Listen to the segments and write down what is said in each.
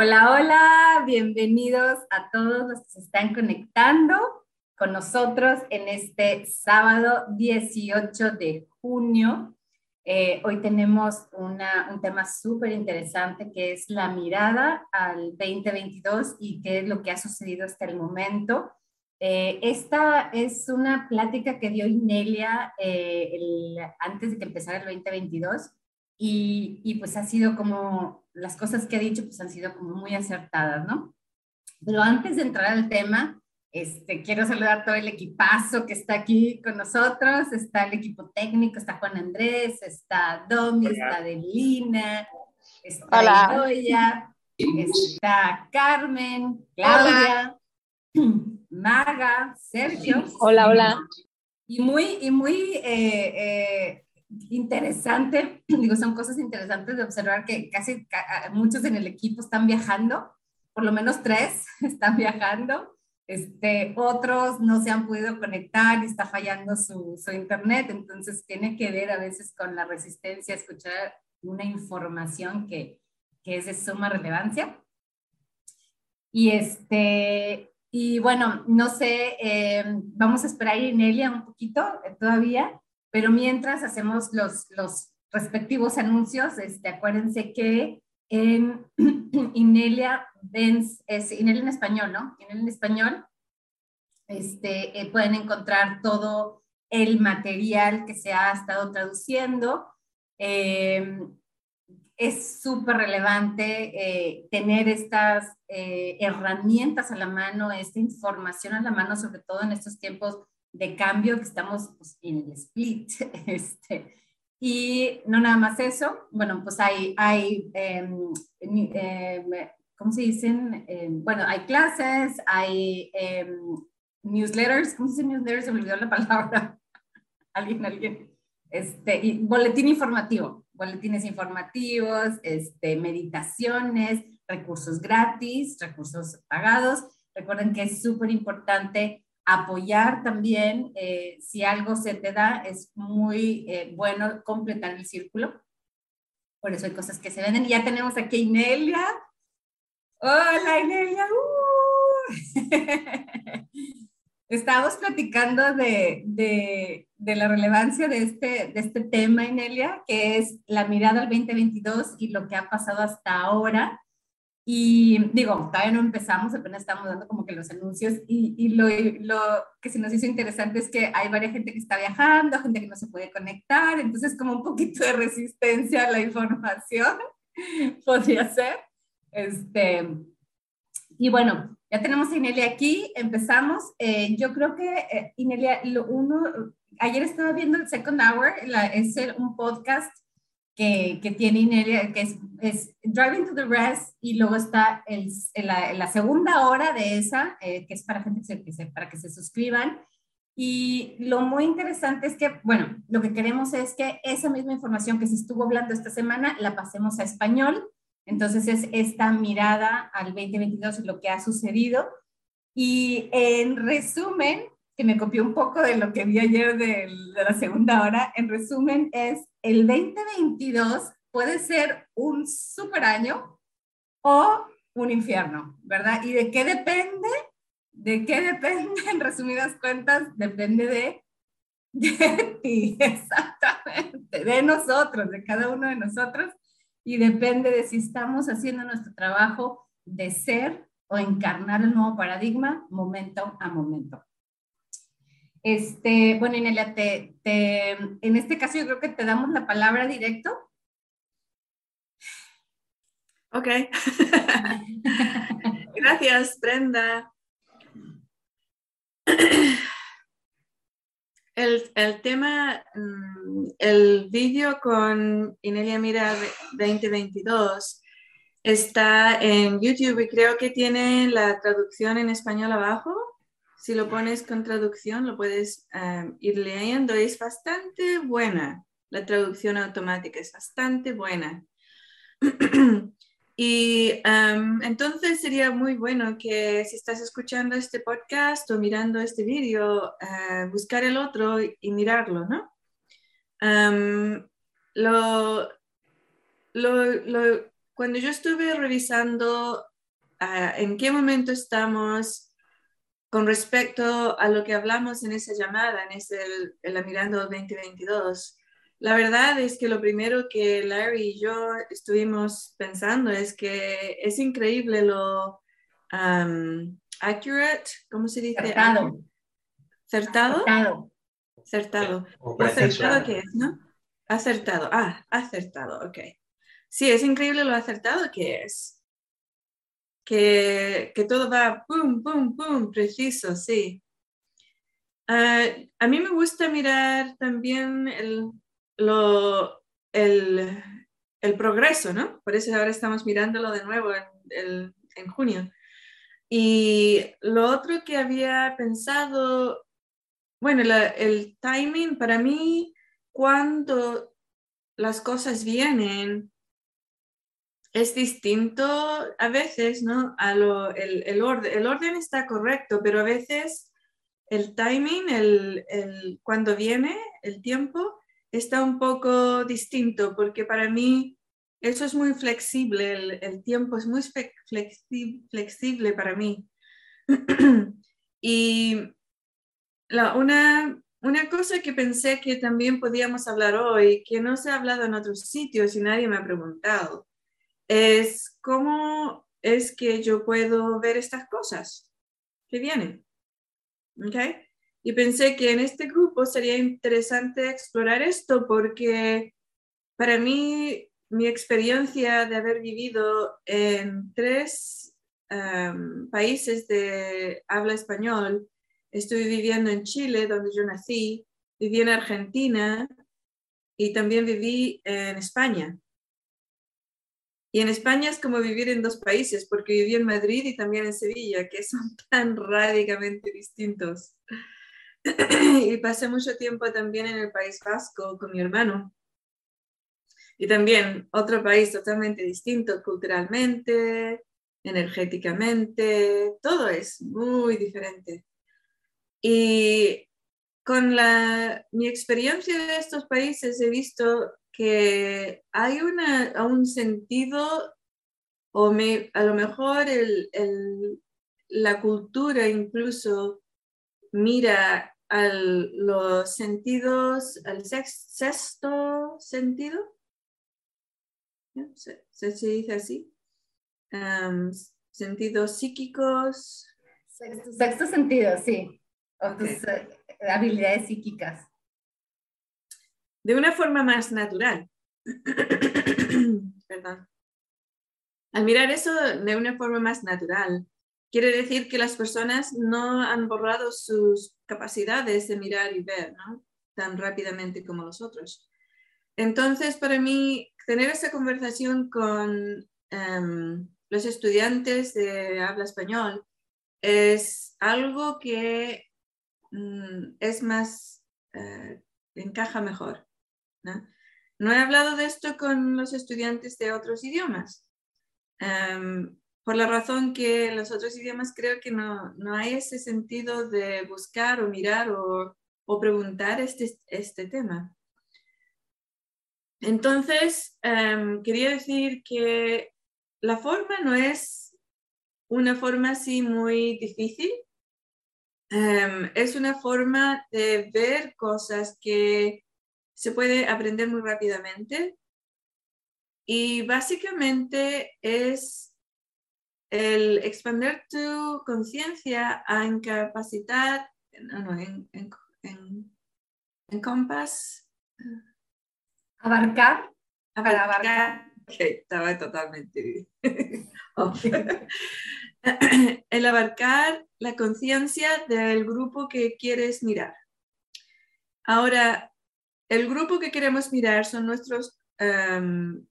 Hola, hola, bienvenidos a todos los que se están conectando con nosotros en este sábado 18 de junio. Eh, hoy tenemos un tema súper interesante que es la mirada al 2022 y qué es lo que ha sucedido hasta el momento. Eh, esta es una plática que dio Inelia eh, antes de que empezara el 2022 y, y, pues ha sido como, las cosas que ha dicho pues han sido como muy acertadas, ¿no? Pero antes de entrar al tema, este, quiero saludar a todo el equipazo que está aquí con nosotros. Está el equipo técnico, está Juan Andrés, está Domi, está Delina, está Hola. está Carmen, Claudia, Maga, Sergio. Hola, hola. Y muy, y muy eh, eh, interesante, digo, son cosas interesantes de observar que casi muchos en el equipo están viajando, por lo menos tres están viajando, este, otros no se han podido conectar y está fallando su, su internet, entonces tiene que ver a veces con la resistencia a escuchar una información que, que es de suma relevancia. Y este, y bueno, no sé, eh, vamos a esperar a Inelia un poquito eh, todavía, pero mientras hacemos los, respectivos anuncios, este, acuérdense que en Inelia en español, ¿no? Inelia en español, este, eh, pueden encontrar todo el material que se ha estado traduciendo. Eh, es súper relevante eh, tener estas herramientas a la mano, esta información a la mano, sobre todo en estos tiempos de cambio que estamos pues, en el split. Este, y no nada más eso, bueno, pues hay, hay em, em, ¿cómo se dicen? Em, bueno, hay clases, hay newsletters, ¿cómo se dice newsletters? Se me olvidó la palabra. alguien, alguien. Este, y boletín informativo, boletines informativos, este, meditaciones, recursos gratis, recursos pagados. Recuerden que es súper importante apoyar también, eh, si algo se te da, es muy eh, bueno completar el círculo. Por eso hay cosas que se venden. Y ya tenemos aquí a Inelia. Hola, Inelia. Uh. Estábamos platicando de, de, de, la relevancia de este, de este tema, Inelia, que es la mirada al 2022 y lo que ha pasado hasta ahora. Y digo, todavía no empezamos, apenas estamos dando como que los anuncios y, y lo, lo, que se nos hizo interesante es que hay varias gente que está viajando, gente que no se puede conectar, entonces como un poquito de resistencia a la información podría ser. Este, y bueno, ya tenemos a Inelia aquí, empezamos. Eh, yo creo que eh, Inelia, lo uno, ayer estaba viendo el Second Hour, la, es un podcast que, que tiene que es, es, Driving to the Rest, y luego está el, la, la, segunda hora de esa, eh, que es para gente que se, para que se suscriban. Y lo muy interesante es que, bueno, lo que queremos es que esa misma información que se estuvo hablando esta semana la pasemos a español. Entonces es esta mirada al 2022 y lo que ha sucedido. Y en resumen, que me copió un poco de lo que vi ayer de, de la segunda hora, en resumen es el 2022 puede ser un super año o un infierno, ¿verdad? ¿Y de qué depende? ¿De qué depende? En resumidas cuentas, depende de, de ti, exactamente, de nosotros, de cada uno de nosotros, y depende de si estamos haciendo nuestro trabajo de ser o encarnar el nuevo paradigma momento a momento. Este, bueno, Inelia, te, en este caso yo creo que te damos la palabra directo. Ok. Gracias, Brenda. El, el, tema, mm, el vídeo con Inelia Mira 2022 está en YouTube y creo que tiene la traducción en español abajo si lo pones con traducción, lo puedes ir leyendo. Es bastante buena. La traducción automática es bastante buena. y entonces sería muy bueno que si estás escuchando este podcast o mirando este vídeo, eh, buscar el otro y mirarlo, ¿no? Lo, lo, lo cuando yo estuve revisando ah, en qué momento estamos con respecto a lo que hablamos en esa llamada, en ese el, Mirando 2022, la verdad es que lo primero que Larry y yo estuvimos pensando es que es increíble lo accurate, ¿cómo se dice? Acertado. ¿Certado? Acertado. Acertado. ¿Acertado qué es, no? Acertado. Ah, acertado, ok. Sí, es increíble lo acertado que es. Que, que todo va pum, pum, pum, preciso, sí. Ah, a mí me gusta mirar también el, lo, el, el, progreso, ¿no? Por eso ahora estamos mirándolo de nuevo en, en junio. Y lo otro que había pensado, bueno, el timing para mí, cuando las cosas vienen, es distinto a veces, ¿no? El, orden, está correcto, pero a veces el timing, el, cuando viene el tiempo, está un poco distinto, porque para mí eso es muy flexible, el, tiempo es muy flexible para mí. y una cosa que pensé que también podíamos hablar hoy, que no se ha hablado en otros sitios y nadie me ha preguntado, es cómo es que yo puedo ver estas cosas que vienen. ¿Ok? Y pensé que en este grupo sería interesante explorar esto porque para mí mi experiencia de haber vivido en tres um, países de habla español, estuve viviendo en Chile, donde yo nací, viví en Argentina y también viví en España. Y en España es como vivir en dos países, porque viví en Madrid y también en Sevilla, que son tan radicalmente distintos. y pasé mucho tiempo también en el País Vasco con mi hermano. Y también otro país totalmente distinto culturalmente, energéticamente, todo es muy diferente. Y con la, mi experiencia de estos países he visto que hay una, un sentido, o me, a lo mejor el, el, la cultura incluso mira a los sentidos, al sexto sentido, ¿Se, se, dice así? sentidos psíquicos. Sexto, sentido, sí. O tus eh, habilidades psíquicas de una forma más natural. Perdón. Al mirar eso de una forma más natural, quiere decir que las personas no han borrado sus capacidades de mirar y ver ¿no? tan rápidamente como los otros. Entonces, para mí, tener esa conversación con em, los estudiantes de habla español es algo que mm, es más, eh, encaja mejor. ¿No? he hablado de esto con los estudiantes de otros idiomas, em, por la razón que los otros idiomas creo que no, hay ese sentido de buscar o mirar o, preguntar este, este tema. Entonces, em, quería decir que la forma no es una forma así muy difícil, em, es una forma de ver cosas que se puede aprender muy rápidamente y básicamente es el expandir tu conciencia a incapacidad, no, no, en, en, en, compás. Abarcar. Abarcar. estaba totalmente. el abarcar la conciencia del grupo que quieres mirar. Ahora, el grupo que queremos mirar son nuestros em,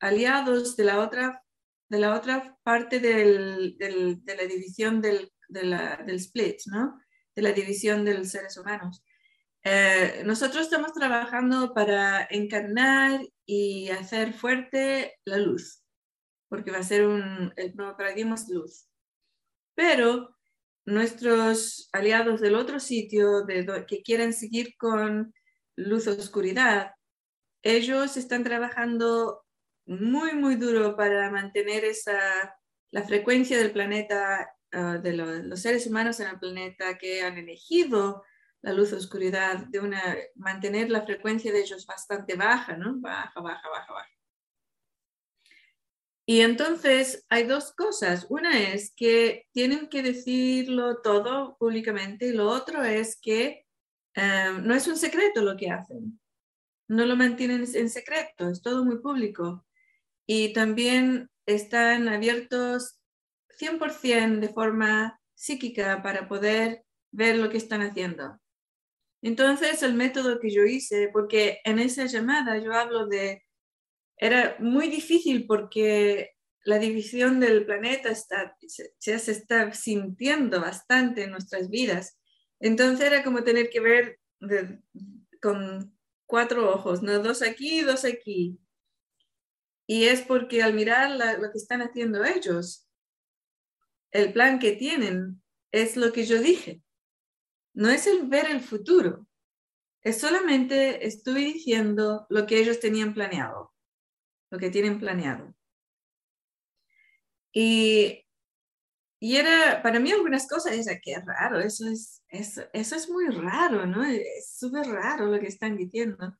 aliados de la otra, de la otra parte de la división del, del, split, ¿no? de la división de los seres humanos. Eh, nosotros estamos trabajando para encarnar y hacer fuerte la luz, porque va a ser un, el nuevo paradigma es luz. Pero nuestros aliados del otro sitio que quieren seguir con luz oscuridad, ellos están trabajando muy, muy duro para mantener esa, la frecuencia del planeta, ah, de los seres humanos en el planeta que han elegido la luz oscuridad, de una, mantener la frecuencia de ellos bastante baja, ¿no? Baja, baja, baja, baja. Y entonces hay dos cosas. Una es que tienen que decirlo todo públicamente y lo otro es que eh, no es un secreto lo que hacen. No lo mantienen en secreto, es todo muy público. Y también están abiertos 100% de forma psíquica para poder ver lo que están haciendo. Entonces, el método que yo hice, porque en esa llamada yo hablo de, era muy difícil porque la división del planeta está, ya se está sintiendo bastante en nuestras vidas. Entonces era como tener que ver con cuatro ojos, ¿no? Dos aquí, dos aquí. Y es porque al mirar lo que están haciendo ellos, el plan que tienen es lo que yo dije. No es el ver el futuro, es solamente estoy diciendo lo que ellos tenían planeado, lo que tienen planeado. Y, y era, para mí algunas cosas, es que es raro, eso es, eso, eso es muy raro, ¿no? Es súper raro lo que están diciendo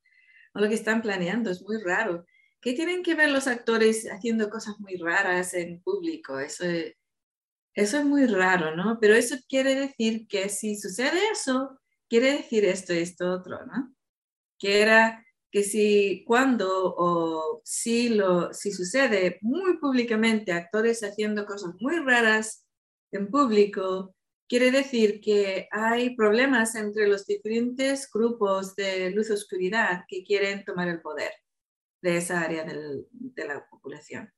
o lo que están planeando, es muy raro. ¿Qué tienen que ver los actores haciendo cosas muy raras en público? Eso es, eso es muy raro, ¿no? Pero eso quiere decir que si sucede eso, quiere decir esto y esto otro, ¿no? Que era que si cuando o si, lo, si sucede muy públicamente actores haciendo cosas muy raras en público, quiere decir que hay problemas entre los diferentes grupos de luz-oscuridad que quieren tomar el poder de esa área de la población.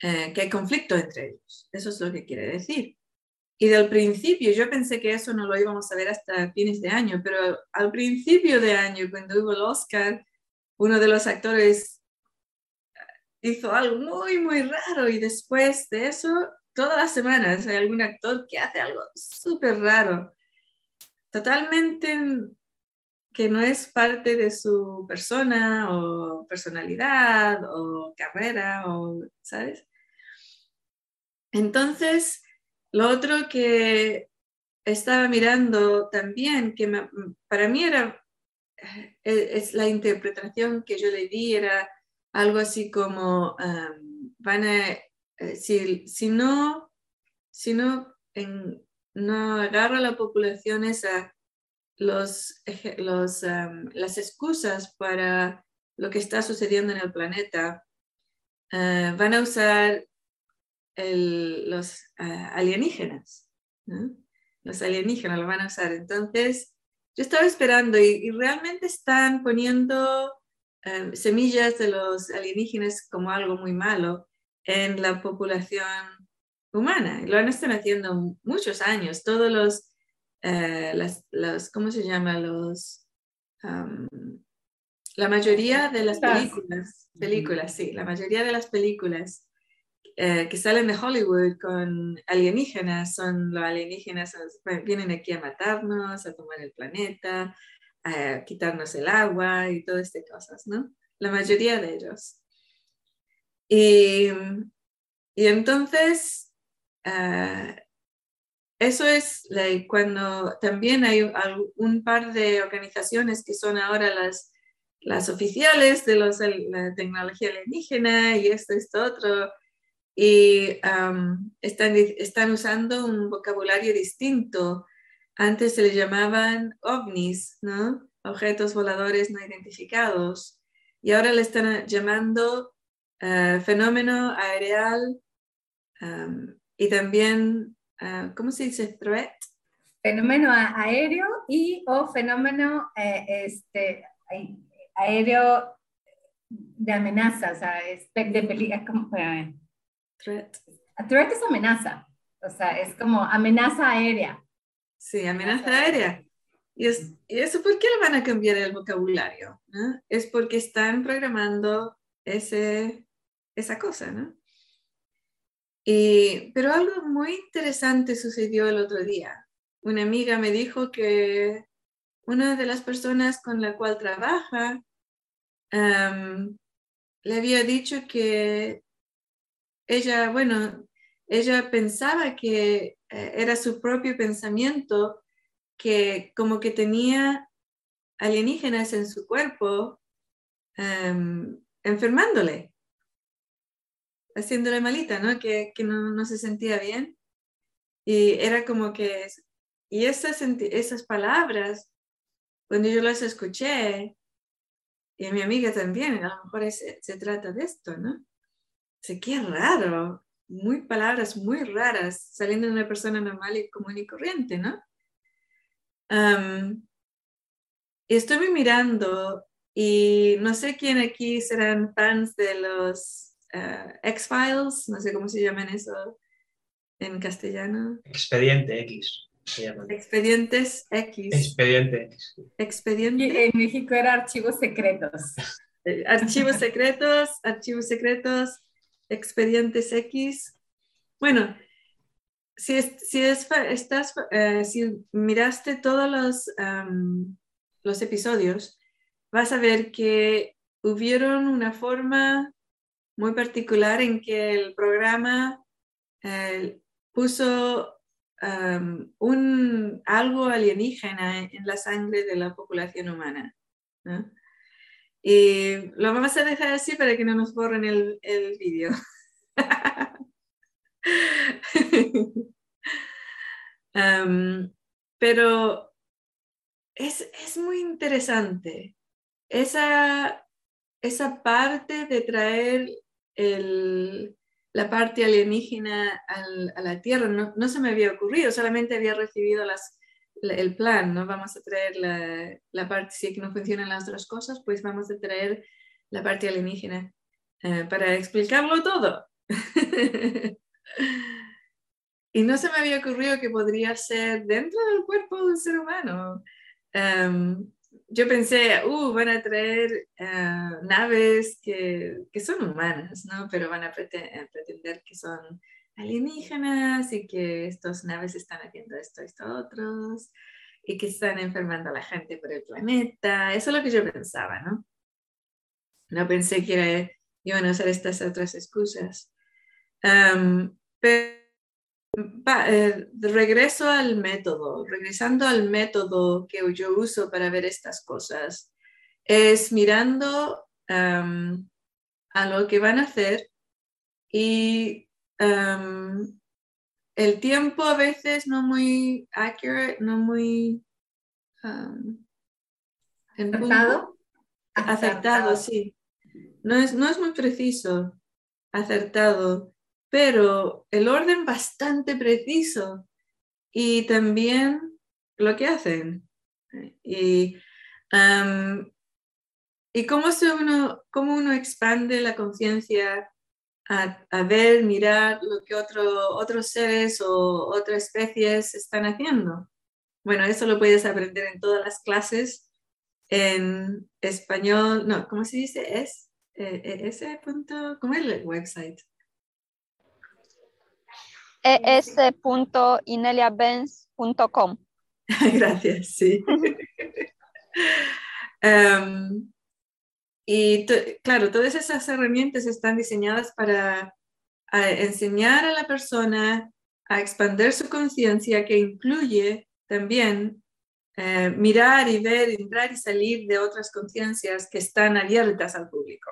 Eh, que hay conflicto entre ellos. Eso es lo que quiere decir. Y del principio, yo pensé que eso no lo íbamos a ver hasta fines de año, pero al principio de año, cuando hubo el Oscar, uno de los actores hizo algo muy, muy raro y después de eso, todas las semanas hay algún actor que hace algo súper raro, totalmente que no es parte de su persona o personalidad o carrera o, ¿sabes? Entonces, lo otro que estaba mirando también, que para mí era, eh, es la interpretación que yo le di, era algo así como, van a, eh, si, si, no, si no, no agarra la población esa los, los, las excusas para lo que está sucediendo en el planeta, eh, van a usar los ah, alienígenas. Los alienígenas lo van a usar. Entonces, yo estaba esperando y, realmente están poniendo em, semillas de los alienígenas como algo muy malo en la población humana. Lo han estado haciendo muchos años. Todos los, eh, las, ¿cómo se llama? Los, la mayoría de las películas, películas, sí, la mayoría de las películas eh, que salen de Hollywood con alienígenas, son los alienígenas, vienen aquí a matarnos, a tomar el planeta, a quitarnos el agua y todas estas cosas, ¿no? La mayoría de ellos. Y, y entonces, uh, eso es cuando también hay un par de organizaciones que son ahora las, las oficiales de los, la tecnología alienígena y esto, esto, otro, y están, están usando un vocabulario distinto. Antes se le llamaban ovnis, ¿no? Objetos voladores no identificados. Y ahora le están llamando eh, fenómeno aéreo y también, uh, ¿cómo se dice? Threat. Fenómeno aéreo y o fenómeno eh, este, aéreo de amenaza, o sea, de peligro, Threat. Threat es amenaza, o sea, es como amenaza aérea. Sí, amenaza aérea. Y, es, eso por qué le van a cambiar el vocabulario? Es porque están programando ese, esa cosa, ¿no? Y, pero algo muy interesante sucedió el otro día. Una amiga me dijo que una de las personas con la cual trabaja le había dicho que ella, bueno, ella pensaba que eh, era su propio pensamiento, que como que tenía alienígenas en su cuerpo enfermándole, haciéndole malita, ¿no? Que, no, se sentía bien. Y era como que, y esas, esas palabras, cuando yo las escuché, y mi amiga también, a lo mejor se trata de esto, ¿no? sé qué raro, muy palabras muy raras saliendo de una persona normal y común y corriente, ¿no? estoy mirando y no sé quién aquí serán fans de los uh, X-Files, no sé cómo se llaman eso en castellano. Expediente X. Expedientes X. Expediente X. Expediente. En México era archivos secretos. Eh, archivos secretos, archivos secretos, expedientes X. Bueno, si, si, estás, eh, si miraste todos los, los episodios, vas a ver que hubieron una forma muy particular en que el programa eh, puso un, algo alienígena en la sangre de la población humana. Y lo vamos a dejar así para que no nos borren el, el vídeo. pero es, es, muy interesante esa, esa parte de traer el, la parte alienígena al, a la Tierra. No, no, se me había ocurrido, solamente había recibido las, el plan, ¿no? Vamos a traer la, la parte, si que no funcionan las otras cosas, pues vamos a traer la parte alienígena eh, para explicarlo todo. y no se me había ocurrido que podría ser dentro del cuerpo de un ser humano. Em, yo pensé, uh, van a traer eh, naves que, que, son humanas, ¿no? Pero van a pretender que son alienígenas y que estas naves están haciendo esto, esto, otros, y que están enfermando a la gente por el planeta. Eso es lo que yo pensaba, ¿no? No pensé que iban a usar estas otras excusas. pero eh, regreso al método, regresando al método que yo uso para ver estas cosas, es mirando a lo que van a hacer y el tiempo a veces no muy accurate, no muy acertado. Acertado, sí. No es, no es muy preciso, acertado, pero el orden bastante preciso y también lo que hacen. Y, y cómo, se uno, cómo uno expande la conciencia a, ver, mirar lo que otro, otros seres o otras especies están haciendo. Bueno, eso lo puedes aprender en todas las clases en español, no, ¿cómo se dice? Es, eh, eh, punto, ¿cómo es el website? es.ineliabenz.com. Gracias, sí. um, Y claro, todas esas herramientas están diseñadas para enseñar a la persona a expandir su conciencia, que incluye también eh, mirar y ver, entrar y salir de otras conciencias que están abiertas al público,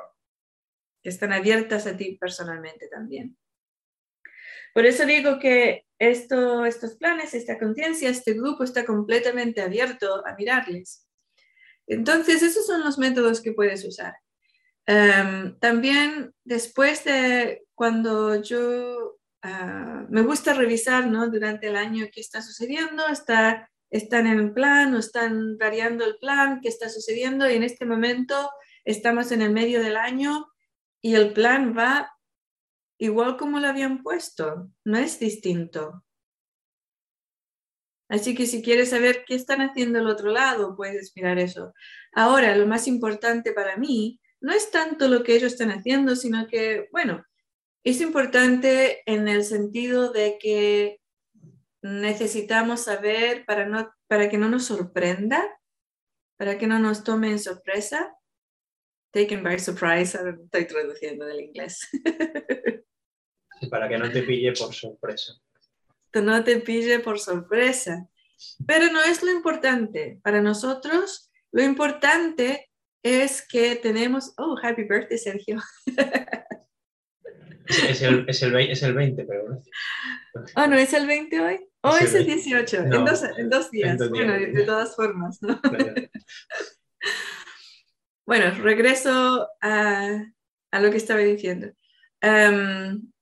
que están abiertas a ti personalmente también. Por eso digo que esto, estos planes, esta conciencia, este grupo está completamente abierto a mirarles. Entonces, esos son los métodos que puedes usar. Em, también después de cuando yo ah, me gusta revisar ¿no? durante el año qué está sucediendo, está, están en plan o están variando el plan, qué está sucediendo y en este momento estamos en el medio del año y el plan va igual como lo habían puesto, no es distinto. Así que si quieres saber qué están haciendo el otro lado, puedes mirar eso. Ahora, lo más importante para mí no es tanto lo que ellos están haciendo, sino que, bueno, es importante en el sentido de que necesitamos saber para, no, para que no nos sorprenda, para que no nos tome en sorpresa, taken by surprise, estoy traduciendo del inglés. Para que no te pille por sorpresa. Que no te pille por sorpresa. Pero no es lo importante. Para nosotros, lo importante es que tenemos... Oh, happy birthday, Sergio. Es, es el, es, el, es el 20, pero gracias. Oh, ¿no es el 20 hoy? Oh, Es el es el 20. 18, en, dos, en dos días. en dos días. Bueno, de, de todas formas, ¿no? Claro. Bueno, regreso a, a lo que estaba diciendo. Em,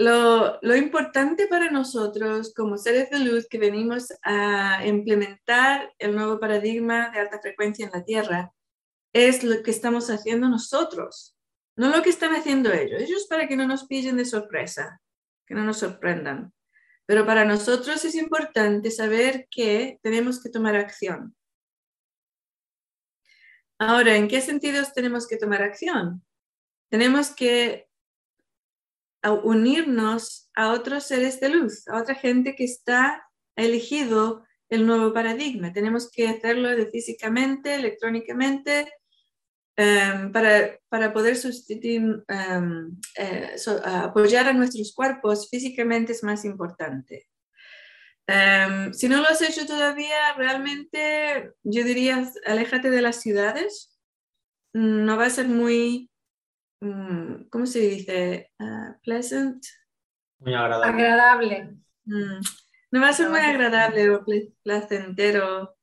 lo, importante para nosotros como seres de luz que venimos a implementar el nuevo paradigma de alta frecuencia en la Tierra es lo que estamos haciendo nosotros, no lo que están haciendo ellos. Ellos para que no nos pillen de sorpresa, que no nos sorprendan. Pero para nosotros es importante saber que tenemos que tomar acción. Ahora, ¿en qué sentidos tenemos que tomar acción? Tenemos que a- unirnos a otros seres de luz, a otra gente que está elegido el nuevo paradigma. Tenemos que hacerlo de físicamente, electrónicamente, em, para, para poder sustituir, em, eh, apoyar a nuestros cuerpos físicamente es más importante. Em, si no lo has hecho todavía, realmente yo diría, aléjate de las ciudades. No va a ser muy, mm, ¿cómo se dice? Ah, pleasant. Muy agradable. Agradable. Mm, No va a ser muy agradable o pla- placentero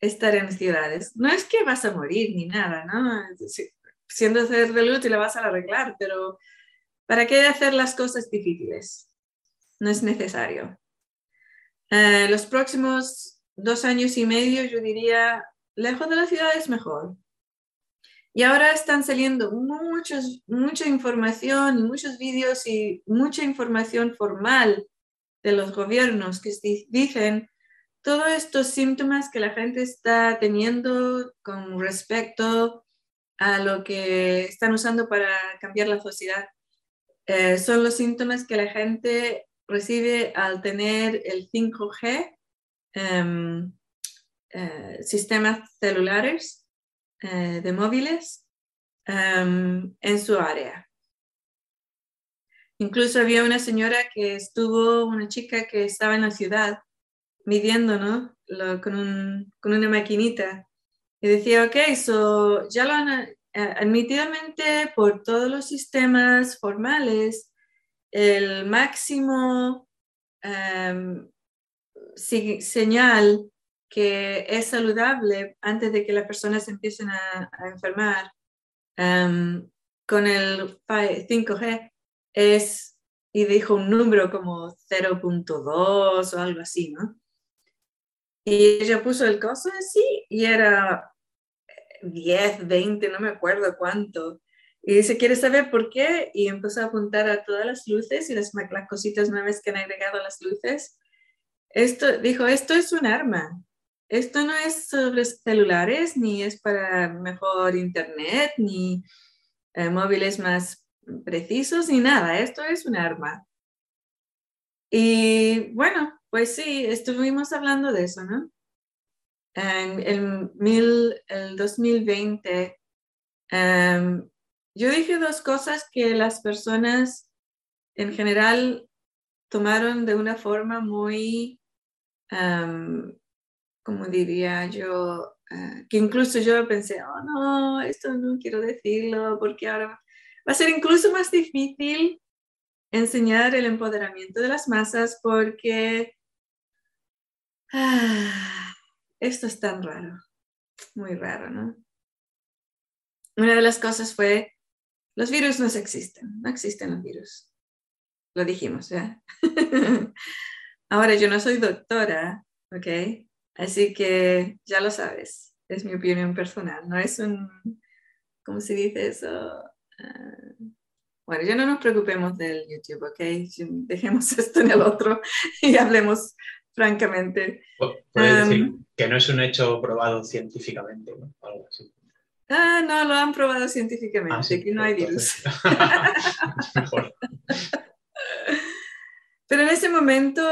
estar en ciudades. No es que vas a morir ni nada, ¿no? Si- Siendo ser de luz y la vas a arreglar, pero ¿para qué hacer las cosas difíciles? No es necesario. Eh, los próximos dos años y medio, yo diría, lejos de la ciudad es mejor. Y ahora están saliendo muchos, mucha información y muchos vídeos y mucha información formal de los gobiernos que di- dicen todos estos síntomas que la gente está teniendo con respecto a lo que están usando para cambiar la sociedad. eh, son los síntomas que la gente recibe al tener el 5G, em, eh, sistemas celulares eh, de móviles em, en su área. Incluso había una señora que estuvo, una chica que estaba en la ciudad midiendo, ¿no? Con, un- con una maquinita. Y decía, ok, so ya lo han eh, admitidamente por todos los sistemas formales, el máximo em, señal que es saludable antes de que las personas empiecen a, a enfermar em, con el 5G es, y dijo un número como 0.2 o algo así, ¿no? Y ella puso el coso así y era 10, 20, no me acuerdo cuánto. Y dice, ¿quieres saber por qué? Y empezó a apuntar a todas las luces y las, las cositas nuevas que han agregado a las luces. Esto, dijo, esto es un arma. Esto no es sobre celulares, ni es para mejor internet, ni eh, móviles más precisos, ni nada. Esto es un arma. Y bueno, pues sí, estuvimos hablando de eso, ¿no? En el, mil, el 2020, em, yo dije dos cosas que las personas en general tomaron de una forma muy, em, como diría yo, eh, que incluso yo pensé, oh no, esto no quiero decirlo porque ahora va a ser incluso más difícil enseñar el empoderamiento de las masas porque ah, esto es tan raro, muy raro, ¿no? Una de las cosas fue, los virus no existen, no existen los virus. Lo dijimos, ¿ya? Ahora yo no soy doctora, ¿ok? Así que ya lo sabes, es mi opinión personal, no es un, ¿cómo se dice eso? Ah, bueno, ya no nos preocupemos del YouTube, ¿ok? Dejemos esto en el otro y hablemos francamente. Pu- Puedes Em, decir que no es un hecho probado científicamente, ¿no? Algo así. Ah, no, lo han probado científicamente, Ah, sí, que no hay virus. entonces- Mejor. Pero en ese momento,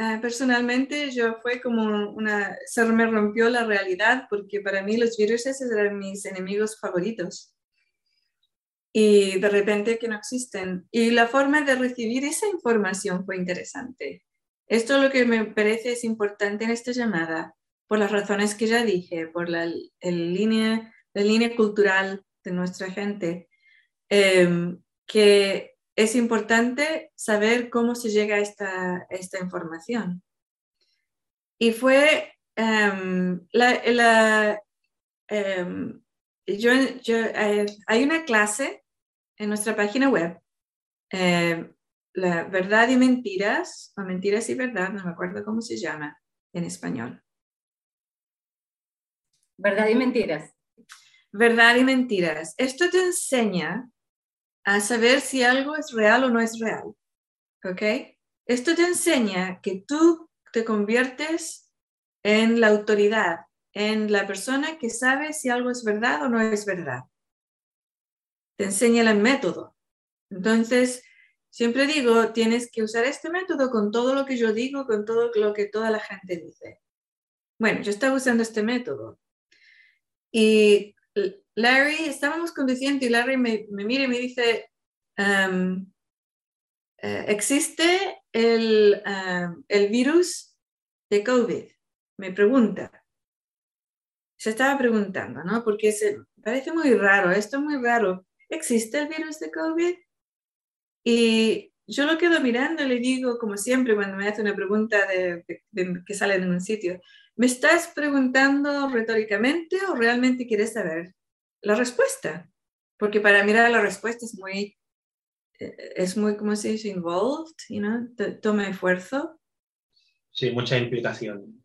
ah, personalmente, yo fue como una, se me rompió la realidad porque para mí los virus eran mis enemigos favoritos. y de repente que no existen. Y la forma de recibir esa información fue interesante. Esto es lo que me parece es importante en esta llamada, por las razones que ya dije, por la, línea, la línea cultural de nuestra gente, em, que es importante saber cómo se llega a esta, esta información. Y fue em, la, em, yo, eh, hay una clase en nuestra página web, eh, la verdad y mentiras, o mentiras y verdad, no me acuerdo cómo se llama en español. Verdad y mentiras. Verdad y mentiras. Esto te enseña a saber si algo es real o no es real. ¿Ok? Esto te enseña que tú te conviertes en la autoridad en la persona que sabe si algo es verdad o no es verdad. Te enseña el método. Entonces, siempre digo, tienes que usar este método con todo lo que yo digo, con todo lo que toda la gente dice. Bueno, yo estaba usando este método. Y Larry, estábamos conduciendo y Larry me, mira y me dice, eh, ¿existe el, el virus de COVID? Me pregunta se estaba preguntando, ¿no? Porque se, parece muy raro, esto es muy raro. ¿Existe el virus de COVID? Y yo lo quedo mirando y le digo, como siempre, cuando me hace una pregunta de, que sale en un sitio, ¿me estás preguntando retóricamente o realmente quieres saber la respuesta? Porque para mirar la respuesta es muy, eh, es muy, ¿cómo se dice? Involved, you know? toma esfuerzo. Sí, mucha implicación.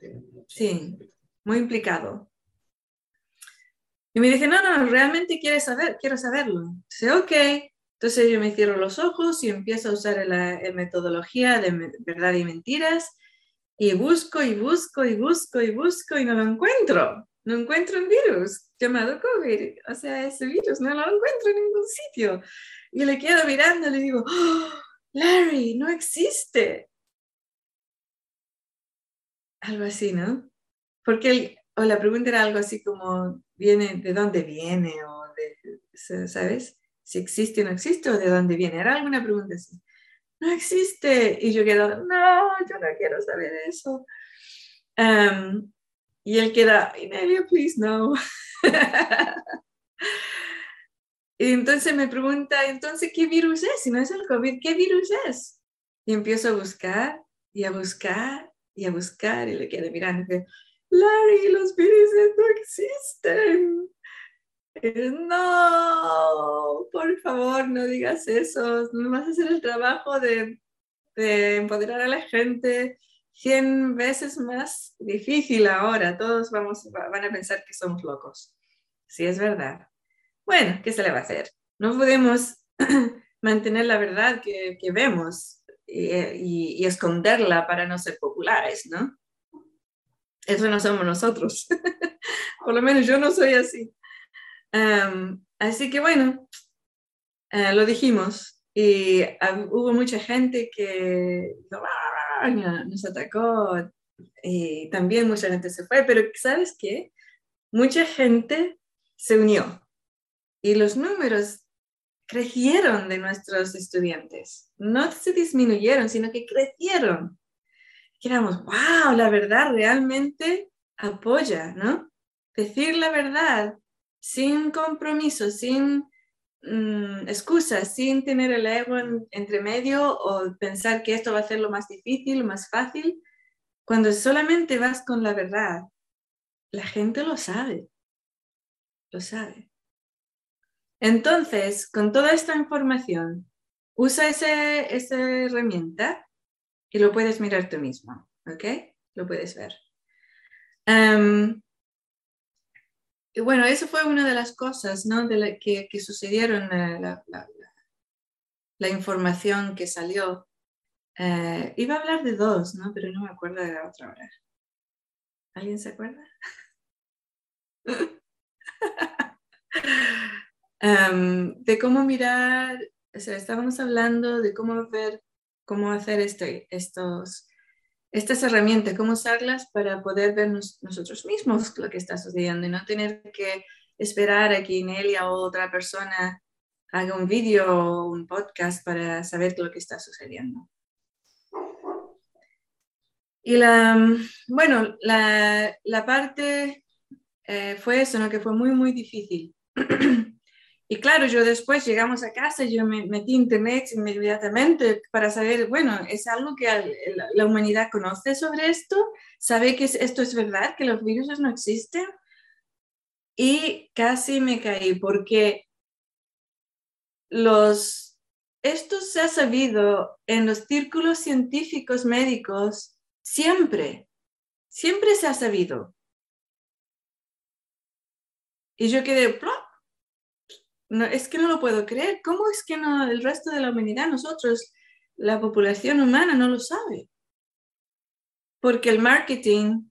Sí, muy implicado. Y me dice, no, no, realmente quieres saber, quiero saberlo. Dice, ok. Entonces yo me cierro los ojos y empiezo a usar la, metodología de verdad y mentiras y busco y busco y busco y busco y no lo encuentro. No encuentro un virus llamado COVID. O sea, ese virus no lo encuentro en ningún sitio. Y le quedo mirando y le digo, oh, Larry, no existe. Algo así, ¿no? Porque el, o la pregunta era algo así como, ¿viene, ¿de dónde viene? O de, ¿sabes? Si existe o no existe, o de dónde viene. Era alguna pregunta así. No existe. Y yo quedo, no, yo no quiero saber eso. Y él queda, Inelia, please, no. y entonces me pregunta, entonces, ¿qué virus es? Si no es el COVID, ¿qué virus es? Y empiezo a buscar y a buscar y a buscar y le quedo mirando. Larry, los virus no existen. No, por favor, no digas eso. No vas a hacer el trabajo de, de empoderar a la gente 100 veces más difícil ahora. Todos vamos, van a pensar que somos locos. Sí, es verdad. Bueno, ¿qué se le va a hacer? No podemos mantener la verdad que, que vemos y, y, esconderla para no ser populares, ¿no? Eso no somos nosotros. Por lo menos yo no soy así. así que bueno, eh, lo dijimos y hubo mucha gente que nos atacó y también mucha gente se fue, pero ¿sabes qué? Mucha gente se unió y los números crecieron de nuestros estudiantes. No se disminuyeron, sino que crecieron éramos, wow, la verdad realmente apoya, ¿no? Decir la verdad sin compromiso, sin mm, excusas, sin tener el ego entre medio o pensar que esto va a ser lo más difícil, lo más fácil. Cuando solamente vas con la verdad, la gente lo sabe, lo sabe. Entonces, con toda esta información, usa ese, esa herramienta y lo puedes mirar tú mismo, ¿ok? Lo puedes ver. Em, y bueno, eso fue una de las cosas ¿no? de que, que, sucedieron, eh, la, la, información que salió. Eh, iba a hablar de dos, ¿no? pero no me acuerdo de la otra hora. ¿Alguien se acuerda? Em, de cómo mirar, o sea, estábamos hablando de cómo ver cómo hacer este, estos, estas herramientas, cómo usarlas para poder ver nosotros mismos lo que está sucediendo y no tener que esperar a que Inelia o otra persona haga un vídeo o un podcast para saber lo que está sucediendo. Y la, bueno, la, la parte eh, fue eso, ¿no? que fue muy, muy difícil. y claro, yo después llegamos a casa, yo me metí internet inmediatamente para saber, bueno, ¿es algo que la humanidad conoce sobre esto? ¿Sabe que esto es verdad, que los virus no existen? Y casi me caí porque los, esto se ha sabido en los círculos científicos médicos siempre, siempre se ha sabido. Y yo quedé, es que no lo puedo creer. ¿Cómo es que no el resto de la humanidad, nosotros, la población humana, no lo sabe? Porque el marketing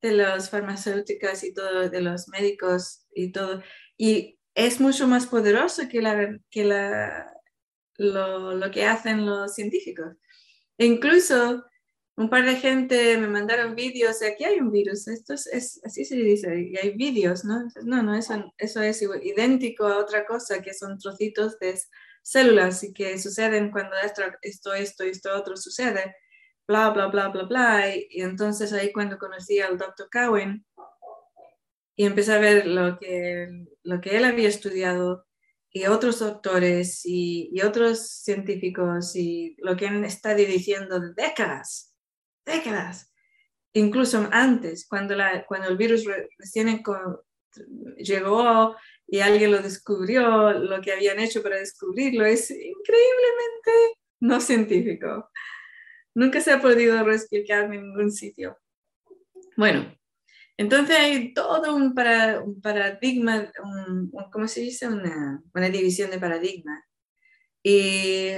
de las farmacéuticas y todo, de los médicos y todo, y es mucho más poderoso que, la, que la, lo, lo que hacen los científicos. E incluso un par de gente me mandaron vídeos, aquí hay un virus, esto es, así se dice, y hay vídeos, ¿no? No, no, eso, eso es idéntico a otra cosa, que son trocitos de células y que suceden cuando esto, esto, esto, esto otro sucede, bla, bla, bla, bla, bla. Y, entonces ahí cuando conocí al doctor Cowen y empecé a ver lo que, lo que él había estudiado y otros doctores y, y otros científicos y lo que han estado diciendo décadas décadas, incluso antes, cuando, la, cuando el virus recién llegó y alguien lo descubrió, lo que habían hecho para descubrirlo es increíblemente no científico. Nunca se ha podido explicar en ningún sitio. Bueno, entonces hay todo un, para, un paradigma, ¿cómo se dice? Una división de paradigma. Y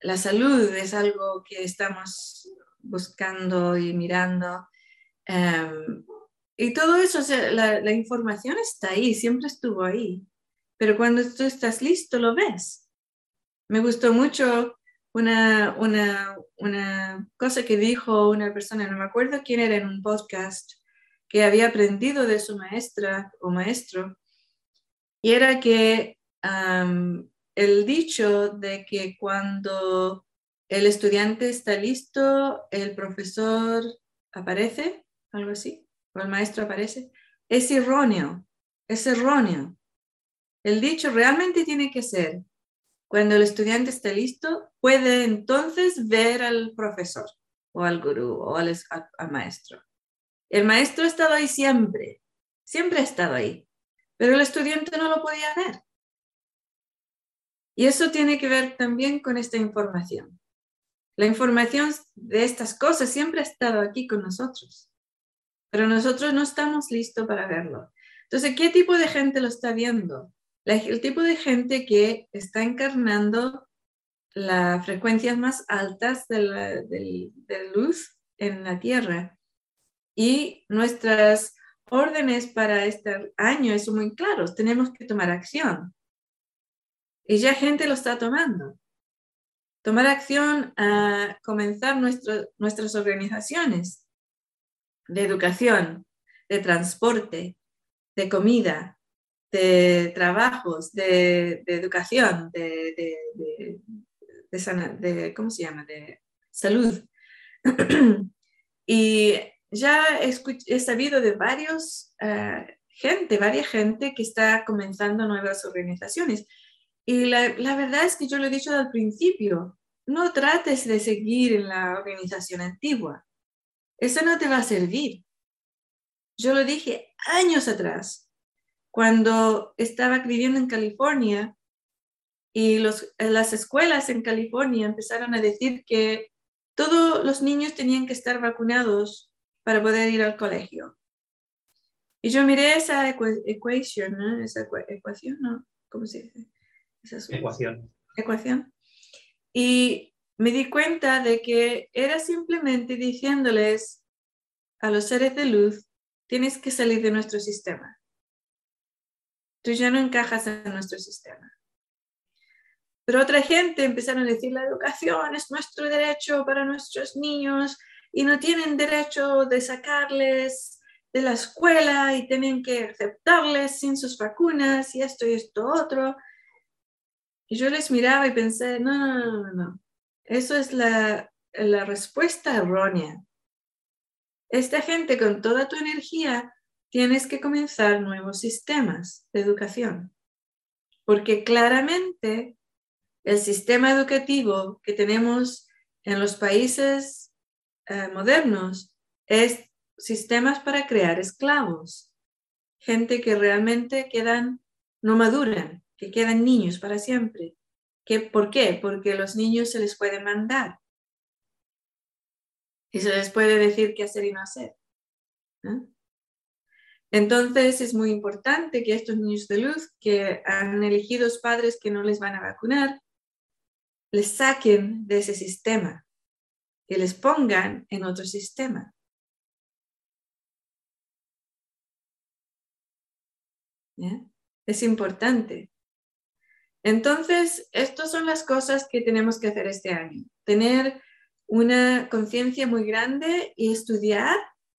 la salud es algo que estamos buscando y mirando. Em, y todo eso, la, información está ahí, siempre estuvo ahí, pero cuando tú estás listo lo ves. Me gustó mucho una, una, una cosa que dijo una persona, no me acuerdo quién era en un podcast, que había aprendido de su maestra o maestro, y era que el dicho de que cuando el estudiante está listo, el profesor aparece, algo así, o el maestro aparece, es erróneo, es erróneo. El dicho realmente tiene que ser, cuando el estudiante está listo, puede entonces ver al profesor o al gurú o al, maestro. El maestro ha estado ahí siempre, siempre ha estado ahí, pero el estudiante no lo podía ver. Y eso tiene que ver también con esta información. La información de estas cosas siempre ha estado aquí con nosotros, pero nosotros no estamos listos para verlo. Entonces, ¿qué tipo de gente lo está viendo? el tipo de gente que está encarnando las frecuencias más altas de luz en la Tierra. Y nuestras órdenes para este año son muy claros. Tenemos que tomar acción. Y ya gente lo está tomando tomar acción a comenzar nuestras organizaciones de educación, de transporte, de comida, de trabajos, de, educación, de, de, ¿cómo se llama?, de salud. y ya he, sabido de varios eh, gente, varias gente que está comenzando nuevas organizaciones. Y la, verdad es que yo lo he dicho al principio, no trates de seguir en la organización antigua. Eso no te va a servir. Yo lo dije años atrás, cuando estaba viviendo en California y las escuelas en California empezaron a decir que todos los niños tenían que estar vacunados para poder ir al colegio. Y yo miré esa ecuación, esa ecuación, ¿no? ¿Cómo se dice? Ecuación. Ecuación. Y me di cuenta de que era simplemente diciéndoles a los seres de luz, tienes que salir de nuestro sistema. Tú ya no encajas en nuestro sistema. Pero otra gente empezaron a decir, la educación es nuestro derecho para nuestros niños y no tienen derecho de sacarles de la escuela y tienen que aceptarles sin sus vacunas y esto y esto otro. Y yo les miraba y pensé, no, no, no, no. Eso es la, la respuesta errónea. Esta gente con toda tu energía tienes que comenzar nuevos sistemas de educación. Porque claramente el sistema educativo que tenemos en los países eh, modernos es sistemas para crear esclavos, gente que realmente quedan, no maduran, que quedan niños para siempre. ¿Qué, ¿Por qué? Porque los niños se les puede mandar y se les puede decir qué hacer y no hacer. Entonces es muy importante que estos niños de luz que han elegido padres que no les van a vacunar, les saquen de ese sistema y les pongan en otro sistema. Es importante. Entonces, estas son las cosas que tenemos que hacer este año. Tener una conciencia muy grande y estudiar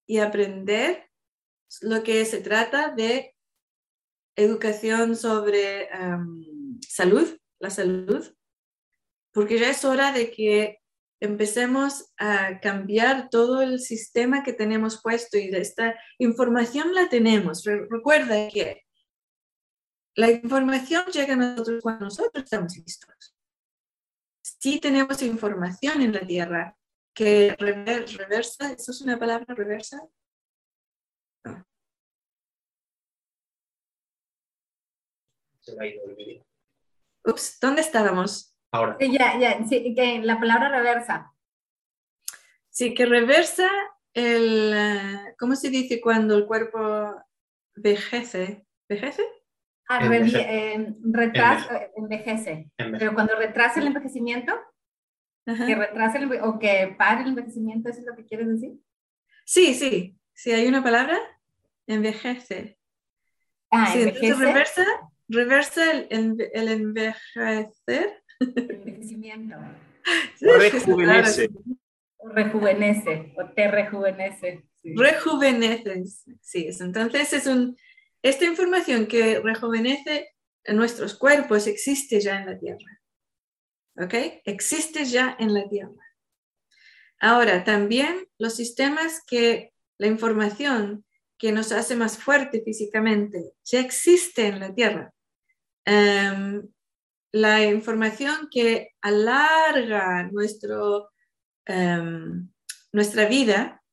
y aprender lo que se trata de educación sobre salud, la salud, porque ya es hora de que empecemos a cambiar todo el sistema que tenemos puesto y esta información la tenemos. Recuerda que la información llega a nosotros cuando nosotros estamos listos. Si tenemos información en la Tierra que reversa, ¿eso es una palabra reversa? Se ha ido el. Ups, ¿dónde estábamos? Ahora. ya, ya, sí, que la palabra reversa. Sí, que reversa el, eh, ¿cómo se dice cuando el cuerpo vejece? ¿Vejece? Ah, eh, retraso, eh, envejece. Pero cuando retrasa el envejecimiento, que retrasa el, o que pare el envejecimiento, ¿eso es lo que quieres decir? Sí, sí. Si hay una palabra, envejece. Ah, envejece. reversa, reversa el, el, envejecer. El envejecimiento. rejuvenece. O rejuvenece, o te rejuvenece. Sí. Rejuveneces, sí. Entonces es un, esta información que rejuvenece en nuestros cuerpos existe ya en la Tierra. ¿Ok? Existe ya en la Tierra. Ahora, también los sistemas que la información que nos hace más fuerte físicamente ya existe en la Tierra. Em, la información que alarga nuestro, em, nuestra vida,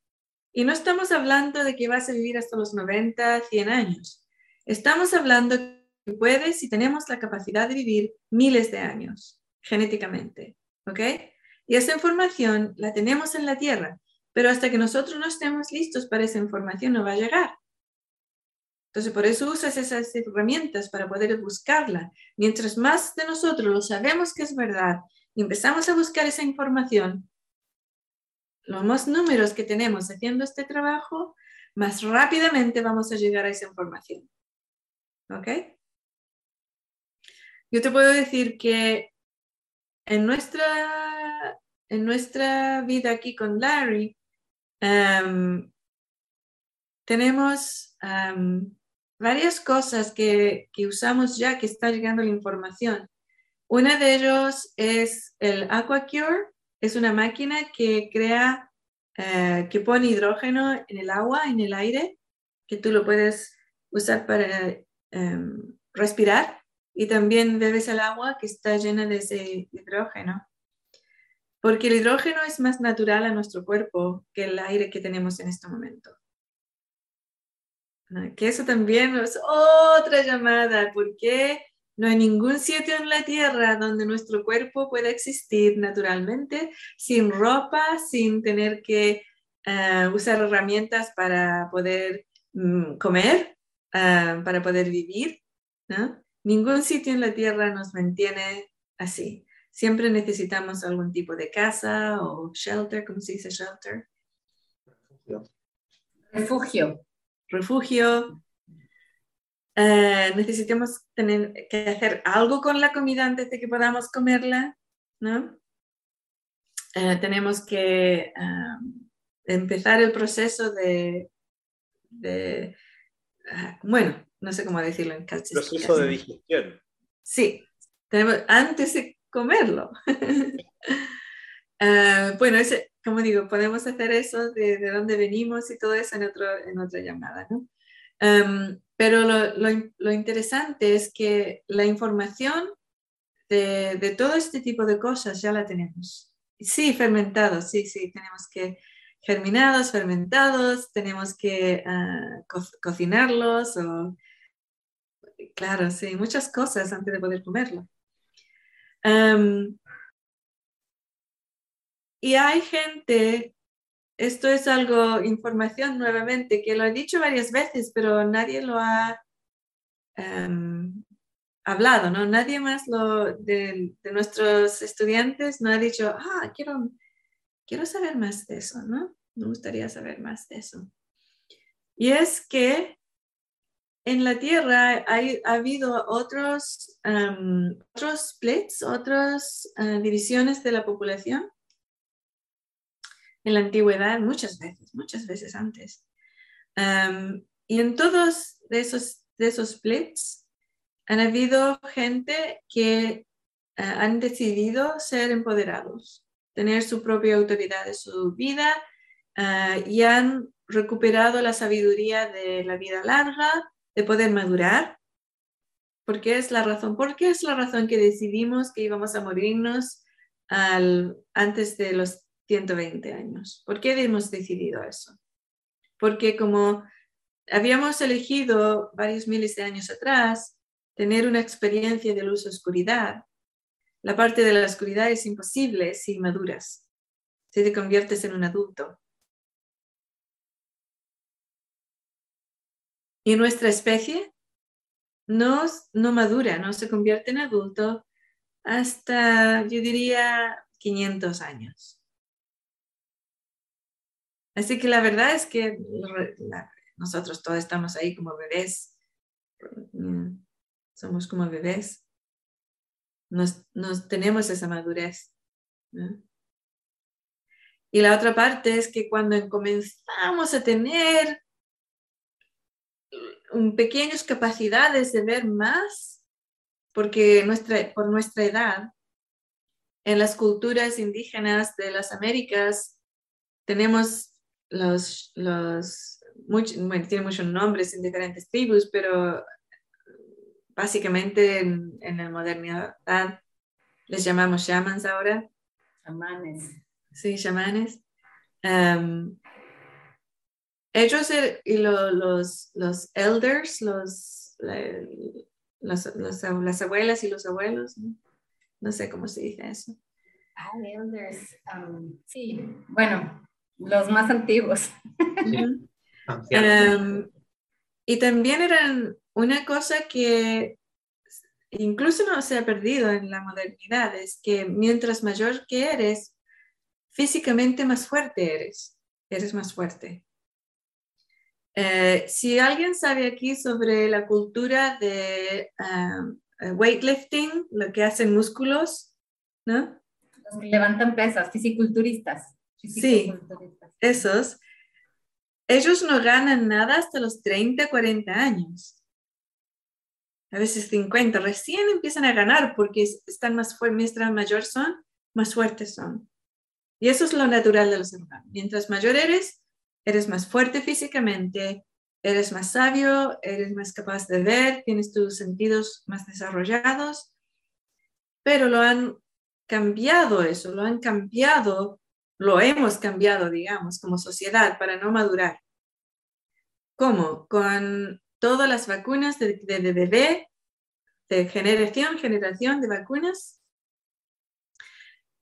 y no estamos hablando de que vas a vivir hasta los 90, 100 años. Estamos hablando que puedes y tenemos la capacidad de vivir miles de años genéticamente, ¿ok? Y esa información la tenemos en la Tierra, pero hasta que nosotros no estemos listos para esa información no va a llegar. Entonces, por eso usas esas herramientas para poder buscarla. Mientras más de nosotros lo sabemos que es verdad y empezamos a buscar esa información, los más números que tenemos haciendo este trabajo, más rápidamente vamos a llegar a esa información. ¿Ok? Yo te puedo decir que en nuestra, en nuestra vida aquí con Larry, em, tenemos em, varias cosas que, que, usamos ya que está llegando la información. Una de ellos es el AquaCure, es una máquina que crea, eh, que pone hidrógeno en el agua, en el aire, que tú lo puedes usar para Em, respirar y también bebes el agua que está llena de ese hidrógeno. Porque el hidrógeno es más natural a nuestro cuerpo que el aire que tenemos en este momento. Que eso también es otra llamada. porque no hay ningún sitio en la Tierra donde nuestro cuerpo pueda existir naturalmente sin ropa, sin tener que eh, usar herramientas para poder mm, comer? Ah, para poder vivir. Ningún sitio en la tierra nos mantiene así. Siempre necesitamos algún tipo de casa o shelter, ¿cómo se dice shelter? Refugio. Refugio. Ah, necesitamos tener que hacer algo con la comida antes de que podamos comerla, ¿no? Ah, tenemos que empezar el proceso de, de bueno, no sé cómo decirlo en castellano. Proceso de digestión. Sí, tenemos, antes de comerlo. Ah, bueno, ese, como digo, podemos hacer eso de, de, dónde venimos y todo eso en, otro, en otra llamada, ¿no? Um, pero lo, lo, lo, interesante es que la información de, de, todo este tipo de cosas ya la tenemos. Sí, fermentados, sí, sí, tenemos que germinados, fermentados, tenemos que co cocinarlos o, claro, sí, muchas cosas antes de poder comerlo. Y hay gente, esto es algo, información nuevamente, que lo he dicho varias veces, pero nadie lo ha hablado, ¿no? Nadie más lo, de, de, nuestros estudiantes no ha dicho, ah, quiero, quiero saber más de eso, ¿no? Me gustaría saber más de eso. Y es que en la Tierra ha habido otros, otros splits, otras uh, divisiones de la población en la antigüedad muchas veces, muchas veces antes. Y en todos esos, esos splits han habido gente que uh, han decidido ser empoderados, tener su propia autoridad de su vida uh, y han recuperado la sabiduría de la vida larga, de poder madurar. Porque es la razón, porque es la razón que decidimos que íbamos a morirnos al, antes de los 120 años. ¿Por qué hemos decidido eso? Porque como habíamos elegido varios miles de años atrás tener una experiencia de luz oscuridad, la parte de la oscuridad es imposible si maduras, si te conviertes en un adulto. Y nuestra especie no, no madura, no se convierte en adulto hasta, yo diría, 500 años. Así que la verdad es que nosotros todos estamos ahí como bebés. Mm, somos como bebés. Nos, tenemos esa madurez. Y la otra parte es que cuando comenzamos a tener pequeñas capacidades de ver más, porque nuestra, por nuestra edad, en las culturas indígenas de las Américas tenemos los, los bueno, tiene muchos nombres en diferentes tribus, pero básicamente en, en la modernidad les llamamos shamans ahora. Chamanes. Sí, chamanes. Um, ellos er, y lo, los, los elders, los, los, los, las abuelas y los abuelos, ¿no? no sé cómo se dice eso. Ah, elders, um, sí, bueno, los más antiguos. um, y también eran una cosa que incluso no se ha perdido en la modernidad, es que mientras mayor que eres, físicamente más fuerte eres, eres más fuerte. Eh, si alguien sabe aquí sobre la cultura de um, weightlifting, lo que hacen músculos, ¿no? Los que levantan pesas, fisiculturistas. Sí, esos. Ellos no ganan nada hasta los 30, 40 años. A veces 50. Recién empiezan a ganar porque están más fuertes, mientras mayor son, más fuertes son. Y eso es lo natural de los humanos. Mientras mayor eres, eres más fuerte físicamente, eres más sabio, eres más capaz de ver, tienes tus sentidos más desarrollados, pero lo han cambiado eso, lo han cambiado lo hemos cambiado, digamos, como sociedad para no madurar. ¿Cómo? Con todas las vacunas de, de, bebé, de generación, generación de vacunas.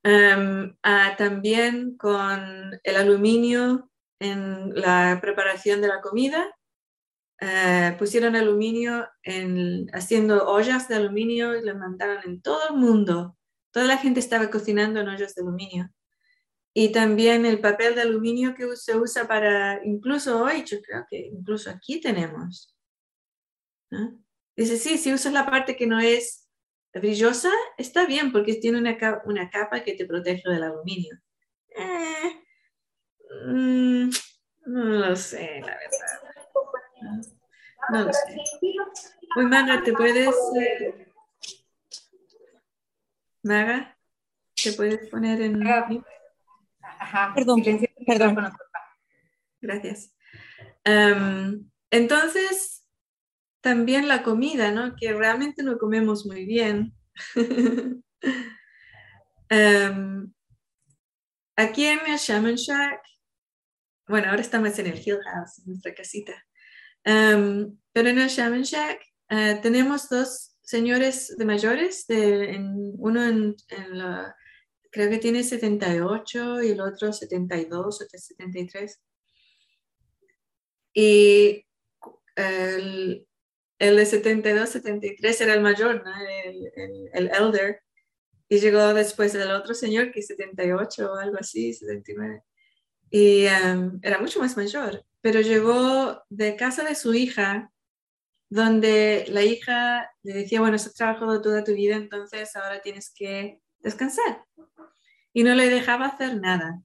Um, también con el aluminio en la preparación de la comida. Uh, pusieron aluminio en, haciendo ollas de aluminio y lo mandaron en todo el mundo. Toda la gente estaba cocinando en ollas de aluminio y también el papel de aluminio que se usa para, incluso hoy, yo creo que incluso aquí tenemos. Dice, sí, si usas la parte que no es brillosa, está bien porque tiene una, capa, una capa que te protege del aluminio. Eh, mm, no lo sé, la verdad. No, lo sé. Uy, Manga, ¿te puedes...? Maga, ¿te puedes poner en... Maga. Ajá. Perdón, perdón. Gracias. Em, entonces, también la comida, ¿no? Que realmente no comemos muy bien. Em, aquí en el Shaman Shack, bueno, ahora estamos en el Hill House, en nuestra casita. Em, pero en el Shaman Shack eh, tenemos dos señores de mayores, uno en, creo que tiene 78 y el otro 72 o 73. Y el, el de 72, 73 era el mayor, el, el, el elder. Y llegó después el otro señor que es 78 o algo así, 79. Y em, era mucho más mayor, pero llegó de casa de su hija, donde la hija le decía, bueno, has trabajado toda tu vida, entonces ahora tienes que descansar. Y no le dejaba hacer nada.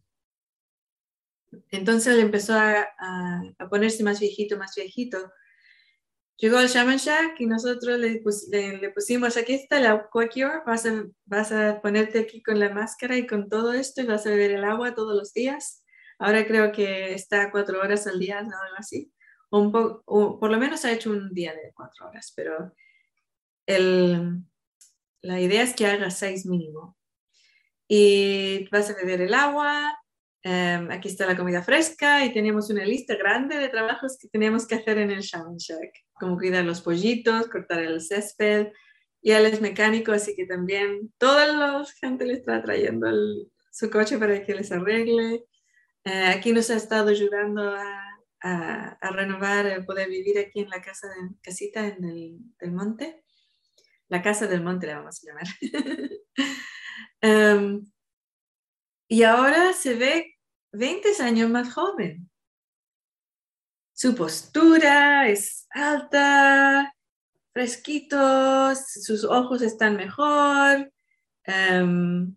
Entonces él empezó a ponerse más viejito, más viejito. Llegó al Shaman Shack y nosotros le, pus- le- le pusimos, aquí está el Aqua Cure, vas a, vas a ponerte aquí con la máscara y con todo esto y vas a beber el agua todos los días. Ahora creo que está cuatro horas al día, algo así. Un po- o por lo menos ha hecho un día de cuatro horas, pero el, la idea es que haga seis mínimo. Y vas a beber el agua, Em, aquí está la comida fresca y tenemos una lista grande de trabajos que tenemos que hacer en el Shaman Shack, como cuidar los pollitos, cortar el césped. Y él es mecánico, así que también toda la gente le está trayendo el- su coche para que les arregle. Eh, aquí nos ha estado ayudando a, a, a renovar, a poder vivir aquí en la casa de, casita en el del monte. La casa del monte la vamos a llamar. Em, y ahora se ve 20 años más joven. Su postura es alta, fresquitos, sus ojos están mejor, em,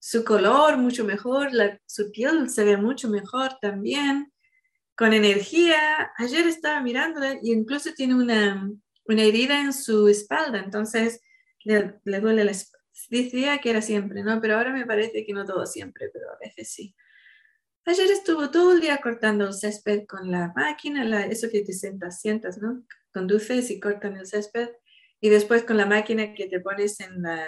su color mucho mejor, la- su piel se ve mucho mejor también, con energía. Ayer estaba mirándola y incluso tiene una, una herida en su espalda, entonces le, le duele la espalda. Decía que era siempre, ¿no? Pero ahora me parece que no todo siempre, pero a veces sí. Ayer estuvo todo el día cortando el césped con la máquina, la- eso que te sientas, sientas, ¿no? Conduces y cortan el césped. Y después con la máquina que te pones en la...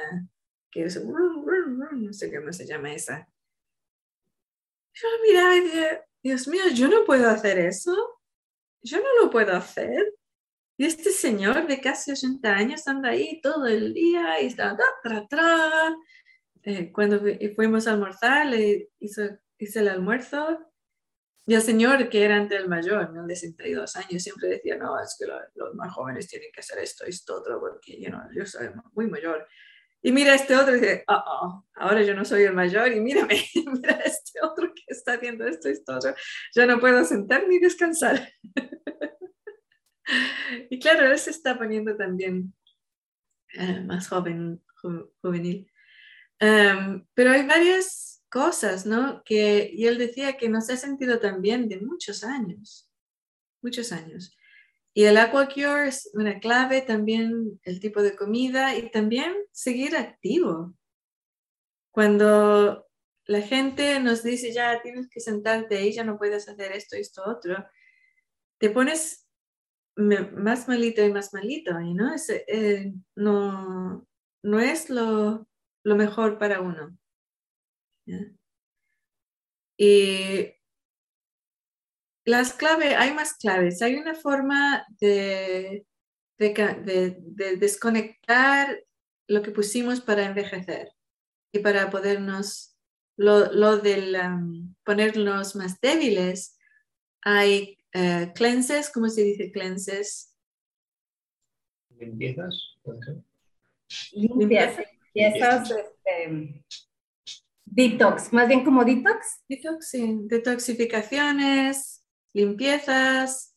que es, no sé cómo se llama esa. Yo miraba y decía, Dios mío, yo no puedo hacer eso. Yo no lo puedo hacer. Y este señor de casi 80 años anda ahí todo el día y está tra, tra, tra. Eh, cuando fu- fuimos a almorzar, le hizo, hice el almuerzo. Y el señor, que era ante el mayor, ¿no? de 62 años, siempre decía, no, es que lo- los más jóvenes tienen que hacer esto, esto, otro, porque know, yo soy muy mayor. Y mira este otro y dice, oh, oh, ahora yo no soy el mayor y mírame, mira este otro que está haciendo esto, esto, otro. Ya no puedo sentar ni descansar. y claro, él se está poniendo también eh, más joven, ju- juvenil. Em, pero hay varias cosas, ¿no? Que, y él decía que no se ha sentido tan bien de muchos años, muchos años. Y el Aquacure es una clave, también el tipo de comida y también seguir activo. Cuando la gente nos dice, ya tienes que sentarte ahí, ya no puedes hacer esto, esto, otro, te pones más malito y más malito, ¿no? Es, eh, no, no es lo, lo mejor para uno. ¿Ya? Y las claves, hay más claves, hay una forma de, de, de- de desconectar lo que pusimos para envejecer y para podernos, lo, lo del um, ponernos más débiles, hay eh, cleanses, ¿cómo se dice cleanses? ¿Limpiezas? Puede ser. Limpias, limpiezas, este, detox, más bien como detox. Detox, sí. Detoxificaciones, limpiezas.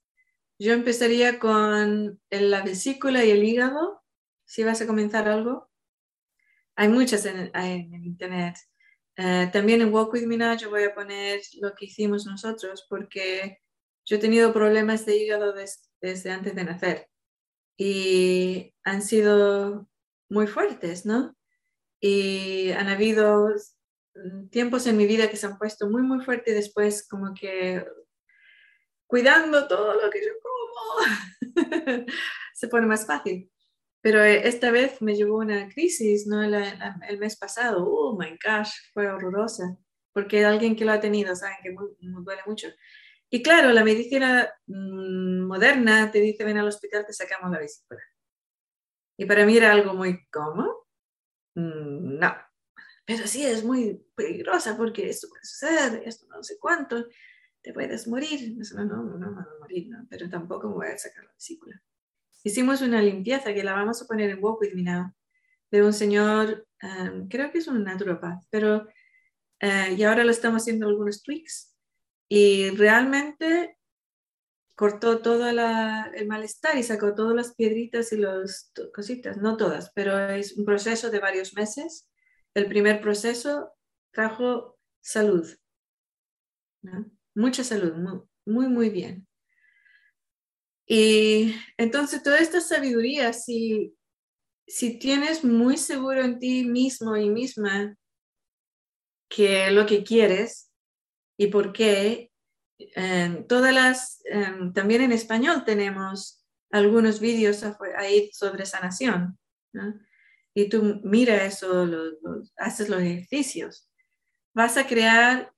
Yo empezaría con la vesícula y el hígado, si vas a comenzar algo. Hay muchas en, internet. Eh, también en Walk With Me Now yo voy a poner lo que hicimos nosotros porque yo he tenido problemas de hígado des- desde antes de nacer y han sido muy fuertes, ¿no? y han habido tiempos en mi vida que se han puesto muy, muy fuerte y después como que cuidando todo lo que yo como, se pone más fácil. Pero eh, esta vez me llevó una crisis, ¿no? el mes pasado, oh my gosh, fue horrorosa, porque alguien que lo ha tenido, saben que me duele mucho. Y claro, la medicina mm, moderna te dice, ven al hospital, te sacamos la vesícula. Y para mí era algo muy, ¿cómo? Mm, no. Pero sí, es muy peligrosa porque esto puede suceder, esto no sé cuánto, te puedes morir. No, no, no, no, morir, no, pero tampoco me voy a sacar la vesícula. Hicimos una limpieza que la vamos a poner en Walk With Me Now, de un señor, um, creo que es un naturopath, pero, uh, y ahora lo estamos haciendo algunos tweaks, y realmente cortó todo el malestar y sacó todas las piedritas y las cositas, no todas, pero es un proceso de varios meses. El primer proceso trajo salud, mucha salud, muy, muy, bien. Y entonces toda esta sabiduría, si, si tienes muy seguro en ti mismo y misma que lo que quieres y por qué, em, todas las, em, también en español tenemos algunos vídeos ahí sobre sanación. Y tú mira eso, haces los ejercicios. Vas a crear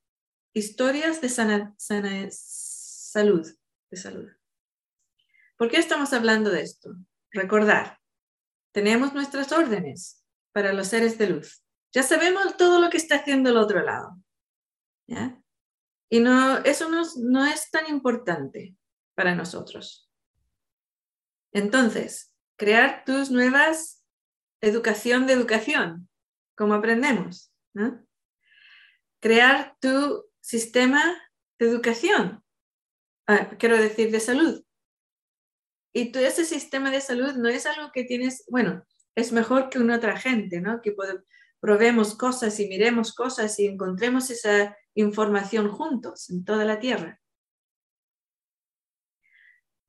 historias de sana, salud, de salud. ¿Por qué estamos hablando de esto? Recordar, tenemos nuestras órdenes para los seres de luz. Ya sabemos todo lo que está haciendo el otro lado. Y no, eso no, no es tan importante para nosotros. Entonces, crear tus nuevas educación de educación, como aprendemos. Crear tu sistema de educación, ah, quiero decir, de salud. Y todo ese sistema de salud no es algo que tienes, bueno, es mejor que una otra gente, ¿no? Que probemos cosas y miremos cosas y encontremos esa información juntos en toda la Tierra.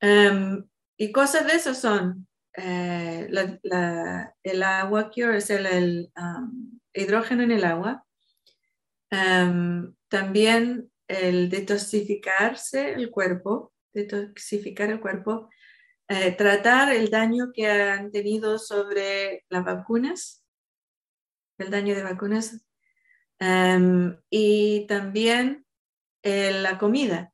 Em, y cosas de eso son eh, el agua cure, es el, hidrógeno en el agua. Em, también el detoxificarse el cuerpo, detoxificar el cuerpo, eh, tratar el daño que han tenido sobre las vacunas, el daño de vacunas, em, y también eh, la comida.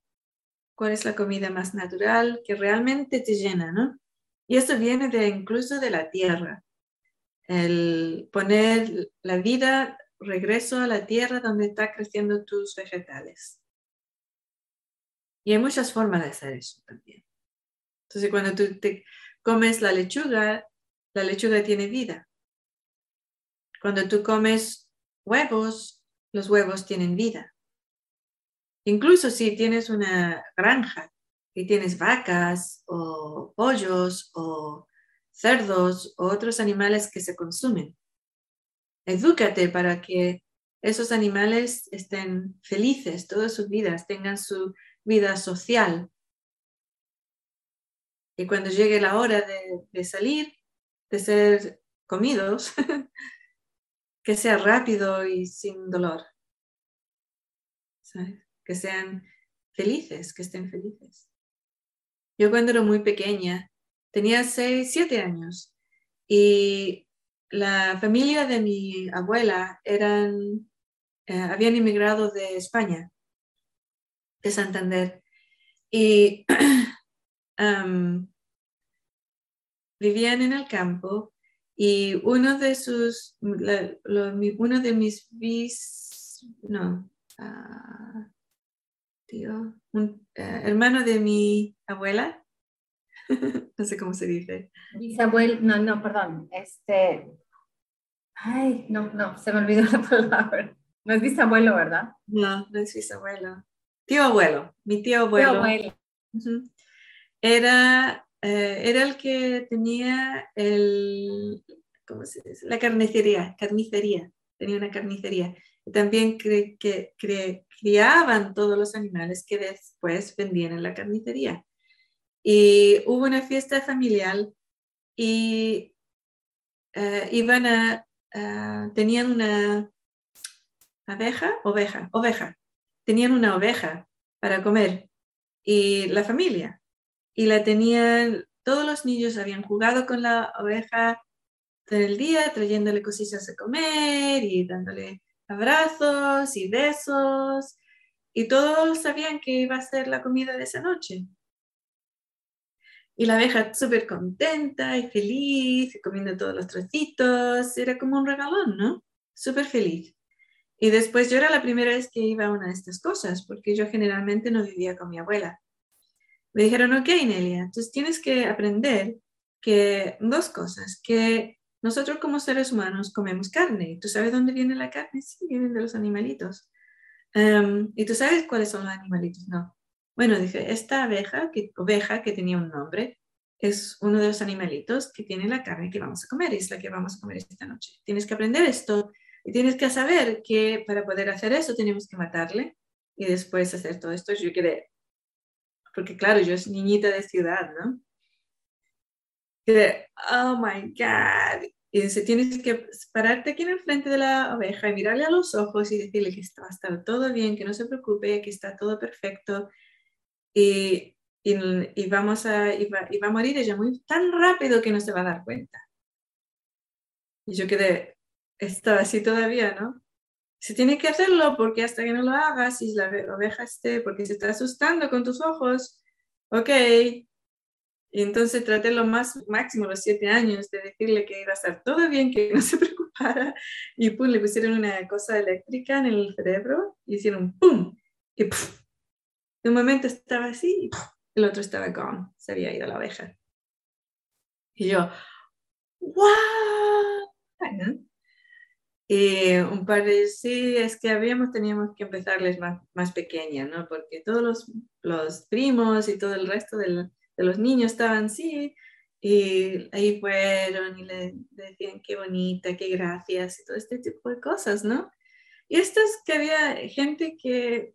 ¿Cuál es la comida más natural que realmente te llena, no? Y esto viene de incluso de la tierra. El poner la vida regreso a la tierra donde están creciendo tus vegetales. Y hay muchas formas de hacer eso también. Entonces, cuando tú comes la lechuga, la lechuga tiene vida. Cuando tú comes huevos, los huevos tienen vida. Incluso si tienes una granja y tienes vacas o pollos o cerdos o otros animales que se consumen, edúcate para que esos animales estén felices todas sus vidas, tengan su vida social, y cuando llegue la hora de, salir, de ser comidos, que sea rápido y sin dolor. Que sean felices, que estén felices. Yo cuando era muy pequeña, tenía 6, 7 años y la familia de mi abuela eran, eh, habían inmigrado de España, de Santander. Y vivían en el campo y uno de sus, uno de mis bis, no, ah, tío, un eh, hermano de mi abuela, no sé cómo se dice. Bisabuelo, no, no, perdón, este, ay, no, no, se me olvidó la palabra. No es bisabuelo, ¿verdad? No, no es bisabuelo. Tío abuelo, mi tío abuelo. Tío abuelo era, eh, era el que tenía el, ¿cómo se dice? la carnicería, carnicería, tenía una carnicería. También que, criaban todos los animales que después vendían en la carnicería. Y hubo una fiesta familiar y eh, iban tenían una abeja, oveja, oveja, tenían una oveja para comer y la familia. Y la tenían, todos los niños habían jugado con la oveja todo el día, trayéndole cositas a comer y dándole abrazos y besos. Y todos sabían que iba a ser la comida de esa noche. Y la abeja súper contenta y feliz, comiendo todos los trocitos. Era como un regalón, ¿no? Súper feliz. Y después yo era la primera vez que iba a una de estas cosas, porque yo generalmente no vivía con mi abuela. Me dijeron, ok, Nelia, entonces tienes que aprender que dos cosas, que nosotros como seres humanos comemos carne. ¿Tú sabes dónde viene la carne? Sí, vienen de los animalitos. Em, ¿Y tú sabes cuáles son los animalitos? No. Bueno, dije, esta abeja, que, oveja que tenía un nombre, es uno de los animalitos que tiene la carne que vamos a comer, es la que vamos a comer esta noche. Tienes que aprender esto y tienes que saber que para poder hacer eso tenemos que matarle y después hacer todo esto. Yo quedé, porque claro, yo es niñita de ciudad, ¿no? Quedé, oh my God. Y dice, tienes que pararte aquí en el frente de la oveja y mirarle a los ojos y decirle que va a estar todo bien, que no se preocupe, que está todo perfecto. Y, y, vamos a, y va, y va a morir ella muy tan rápido que no se va a dar cuenta. Y yo quedé, está así todavía, ¿no? Se tiene que hacerlo porque hasta que no lo hagas y la oveja esté, porque se está asustando con tus ojos, ok. Y entonces traté lo más máximo, los siete años, de decirle que iba a estar todo bien, que no se preocupara. Y pum, le pusieron una cosa eléctrica en el cerebro y hicieron pum. Y de un momento estaba así y el otro estaba gone, se había ido la oveja. Y yo, ¡wow! Y un par de, sí, es que habíamos, teníamos que empezarles más, más pequeña, ¿no? Porque todos los, los primos y todo el resto los niños estaban, sí, y ahí fueron y le, decían qué bonita, qué gracias y todo este tipo de cosas, ¿no? Y esto es que había gente que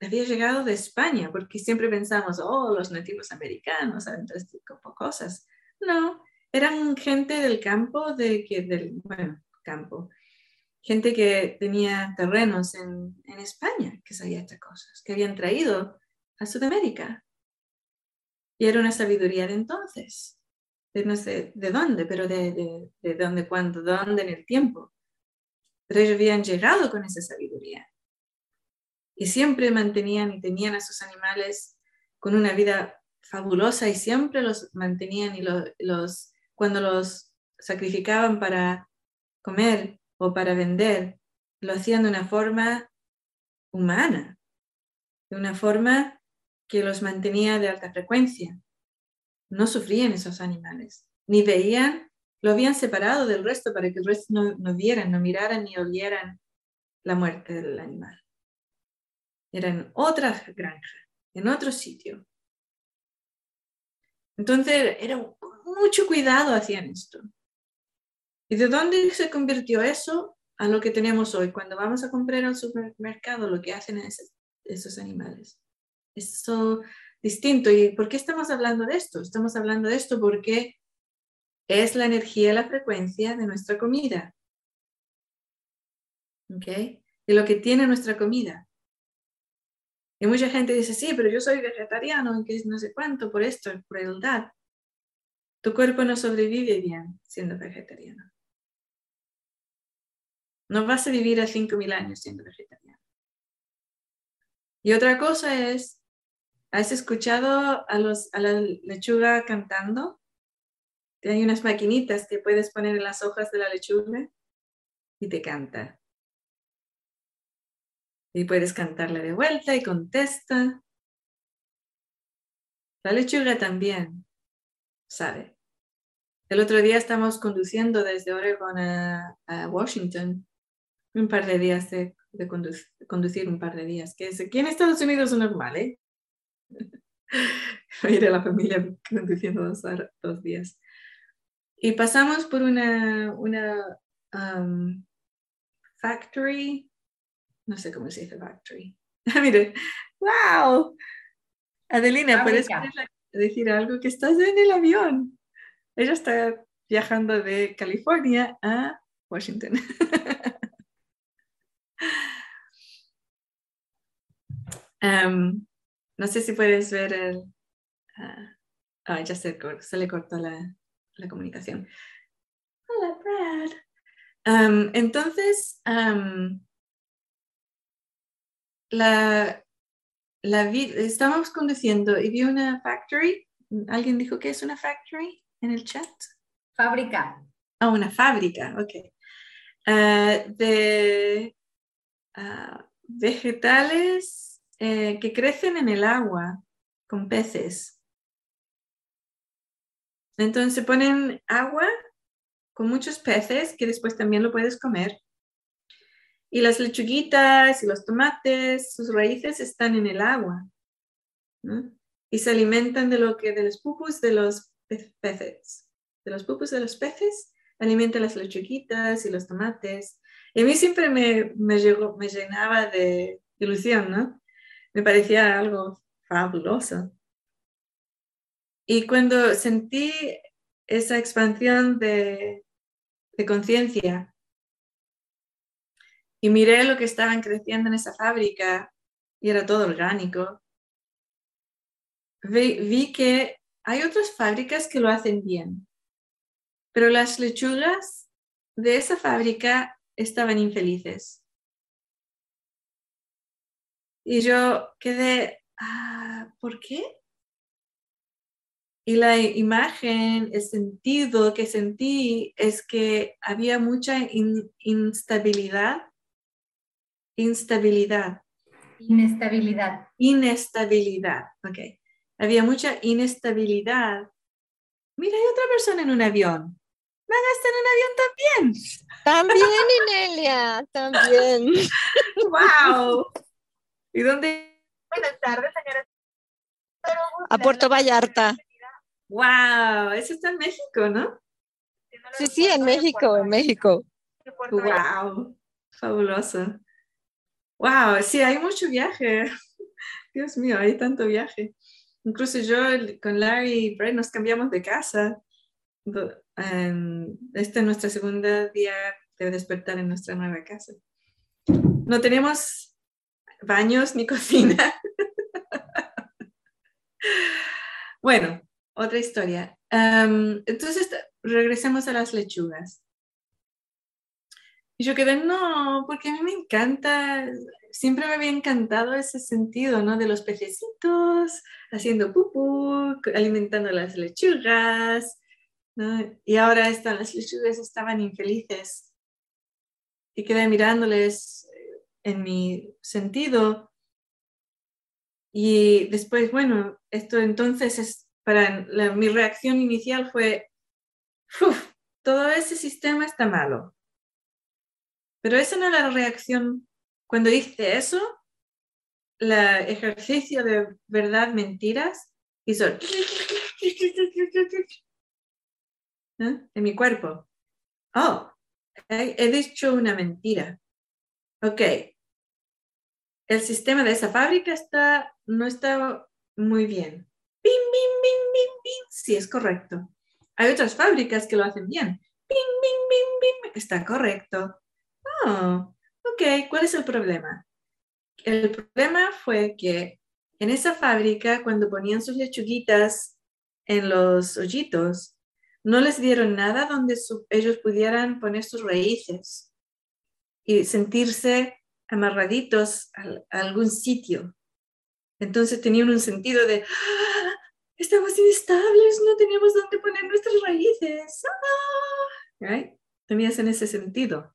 había llegado de España, porque siempre pensamos, oh, los nativos americanos saben todo este tipo de cosas. No, eran gente del campo, de que, del, bueno, campo, gente que tenía terrenos en, en España que sabía estas cosas, que habían traído a Sudamérica. Y era una sabiduría de entonces, de no sé de dónde, pero de, de, de dónde, cuándo, dónde en el tiempo. Pero ellos habían llegado con esa sabiduría. Y siempre mantenían y tenían a sus animales con una vida fabulosa y siempre los mantenían y los, los cuando los sacrificaban para comer o para vender, lo hacían de una forma humana, de una forma que los mantenía de alta frecuencia. No sufrían esos animales, ni veían, lo habían separado del resto para que el resto no, no vieran, no miraran ni olieran la muerte del animal. Era en otra granja, en otro sitio. Entonces, era mucho cuidado hacían esto. ¿Y de dónde se convirtió eso a lo que tenemos hoy? Cuando vamos a comprar al supermercado, lo que hacen es, esos animales. Eso distinto. ¿Y por qué estamos hablando de esto? Estamos hablando de esto porque es la energía, la frecuencia de nuestra comida. ¿Ok? De lo que tiene nuestra comida. Y mucha gente dice, sí, pero yo soy vegetariano, que no sé cuánto, por esto, por crueldad. Tu cuerpo no sobrevive bien siendo vegetariano. No vas a vivir a 5.000 años siendo vegetariano. Y otra cosa es, ¿has escuchado a, los, a la lechuga cantando? Hay unas maquinitas que puedes poner en las hojas de la lechuga y te canta. Y puedes cantarle de vuelta y contesta. La lechuga también sabe. El otro día estamos conduciendo desde Oregon a, Washington un par de días de, conducir, un par de días, que es, aquí en Estados Unidos es normal, ¿eh? Ir a la familia conduciendo dos, dos, días. Y pasamos por una, una um, factory, no sé cómo se dice factory. Mire, wow. Adelina, ¿puedes decir algo? Que estás en el avión. Ella está viajando de California a Washington. Um, no sé si puedes ver el... ah, ah, ya se, le cortó la, la comunicación. Hola, Brad. Um, entonces, um, la, la estábamos conduciendo y vi una factory. ¿Alguien dijo que es una factory en el chat? Fábrica. Ah, una fábrica, ok. Ah, de ah, vegetales eh, que crecen en el agua con peces. Entonces ponen agua con muchos peces que después también lo puedes comer. Y las lechuguitas y los tomates, sus raíces están en el agua. Y se alimentan de lo que de los pupus de los pe- peces. De los pupus de los peces alimentan las lechuguitas y los tomates. Y a mí siempre me, me, llegó- me llenaba de ilusión, ¿no? Me parecía algo fabuloso. Y cuando sentí esa expansión de, de conciencia y miré lo que estaban creciendo en esa fábrica y era todo orgánico, vi, vi que hay otras fábricas que lo hacen bien, pero las lechugas de esa fábrica estaban infelices. Y yo quedé, ah, ¿por qué? Y la imagen, el sentido que sentí es que había mucha in- instabilidad, instabilidad, Inestabilidad. inestabilidad, ok. Había mucha inestabilidad. Mira, hay otra persona en un avión. Van a estar en un avión También, Inelia, también. también. ¡Wow! ¿Y dónde? Buenas tardes, señores. A Puerto Vallarta. ¡Wow! Eso está en México, ¿no? Sí, sí, en México, en México. ¡Wow! Fabuloso. ¡Wow! Sí, hay mucho viaje. Dios mío, hay tanto viaje. Incluso yo con Larry y Brett nos cambiamos de casa. Este es nuestro segundo día de despertar en nuestra nueva casa. No tenemos baños ni cocina. Bueno, otra historia. Em, entonces, regresemos a las lechugas. Y yo quedé, no, porque a mí me encanta, siempre me había encantado ese sentido, ¿no? De los pececitos haciendo pupú, alimentando las lechugas, ¿no? Y ahora están, las lechugas estaban infelices. Y quedé mirándoles en mi sentido. Y después, bueno, esto entonces es, para mi reacción inicial fue, "Uf, todo ese sistema está malo. Pero esa no es la reacción. Cuando hice eso, el ejercicio de verdad, mentiras, hizo ¿eh? en mi cuerpo. Oh, he dicho una mentira. Ok. El sistema de esa fábrica está, no está muy bien. Bim, bim, bim, bim, bim. Sí, es correcto. Hay otras fábricas que lo hacen bien. Bim, bim, bim, bim. Está correcto. Oh, ok, ¿cuál es el problema? El problema fue que en esa fábrica, cuando ponían sus lechuguitas en los hoyitos, no les dieron nada donde ellos pudieran poner sus raíces y sentirse amarraditos a, algún sitio. Entonces tenían un sentido de, "Ah, estamos inestables, no tenemos dónde poner nuestras raíces. Ah", right? Tenías en ese sentido.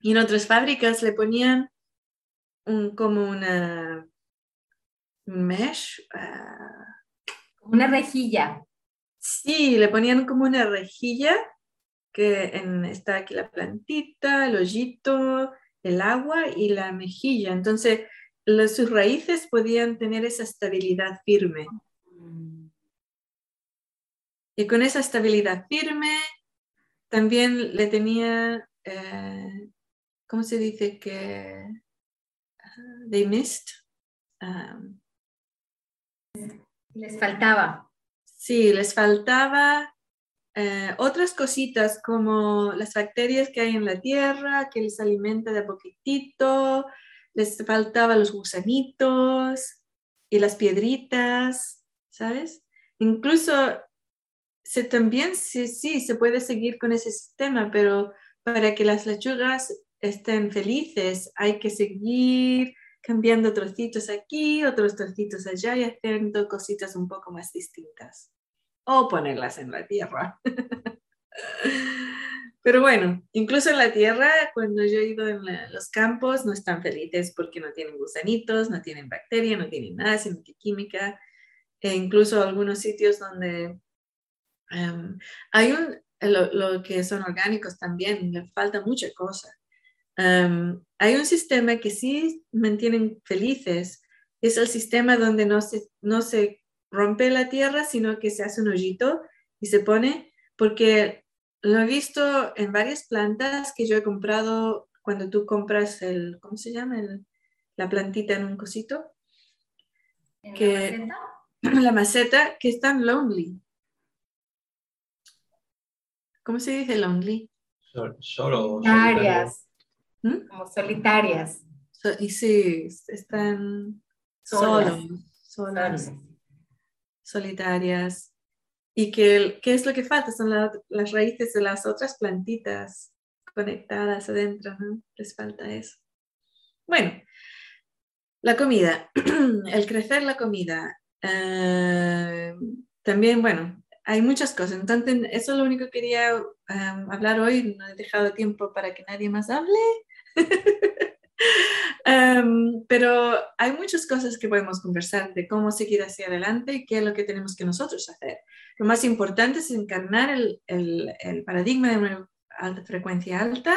Y en otras fábricas le ponían un, como una un mesh. ah, Una rejilla. sí, le ponían como una rejilla que en, está aquí la plantita, el hoyito, el agua y la mejilla. Entonces, los- sus raíces podían tener esa estabilidad firme. Y con esa estabilidad firme, también le tenía, eh, ¿cómo se dice? Que ah, they missed. um, Les faltaba. Sí, les faltaba eh, otras cositas como las bacterias que hay en la tierra, que les alimenta de poquitito, les faltaban los gusanitos y las piedritas, ¿sabes? Incluso se, también sí, sí, se puede seguir con ese sistema, pero para que las lechugas estén felices hay que seguir cambiando trocitos aquí, otros trocitos allá y haciendo cositas un poco más distintas. O ponerlas en la tierra. Pero bueno, incluso en la tierra, cuando yo he ido en los campos, no están felices porque no tienen gusanitos, no tienen bacterias, no tienen nada, sino que química. E incluso algunos sitios donde em, hay un, lo, que son orgánicos también, le falta mucha cosa. Em, hay un sistema que sí mantienen felices, es el sistema donde no se, no se rompe la tierra, sino que se hace un hoyito y se pone, porque lo he visto en varias plantas que yo he comprado cuando tú compras el, ¿cómo se llama? la plantita en un cosito. ¿En que, la maceta? La maceta que están lonely. ¿Cómo se dice lonely? Sol- Solo. Solitarias. ¿Mm? Como solitarias. So- y sí, están Solas. solos, solas, solitarias. Y que, ¿qué es lo que falta? Son la- las raíces de las otras plantitas conectadas adentro, ¿no? Les falta eso. Bueno, la comida, el crecer la comida. eh, también, bueno, hay muchas cosas. Entonces, eso es lo único que quería um, hablar hoy. No he dejado tiempo para que nadie más hable. Um, pero hay muchas cosas que podemos conversar de cómo seguir hacia adelante y qué es lo que tenemos que nosotros hacer. Lo más importante es encarnar el, el- el paradigma de una alta frecuencia alta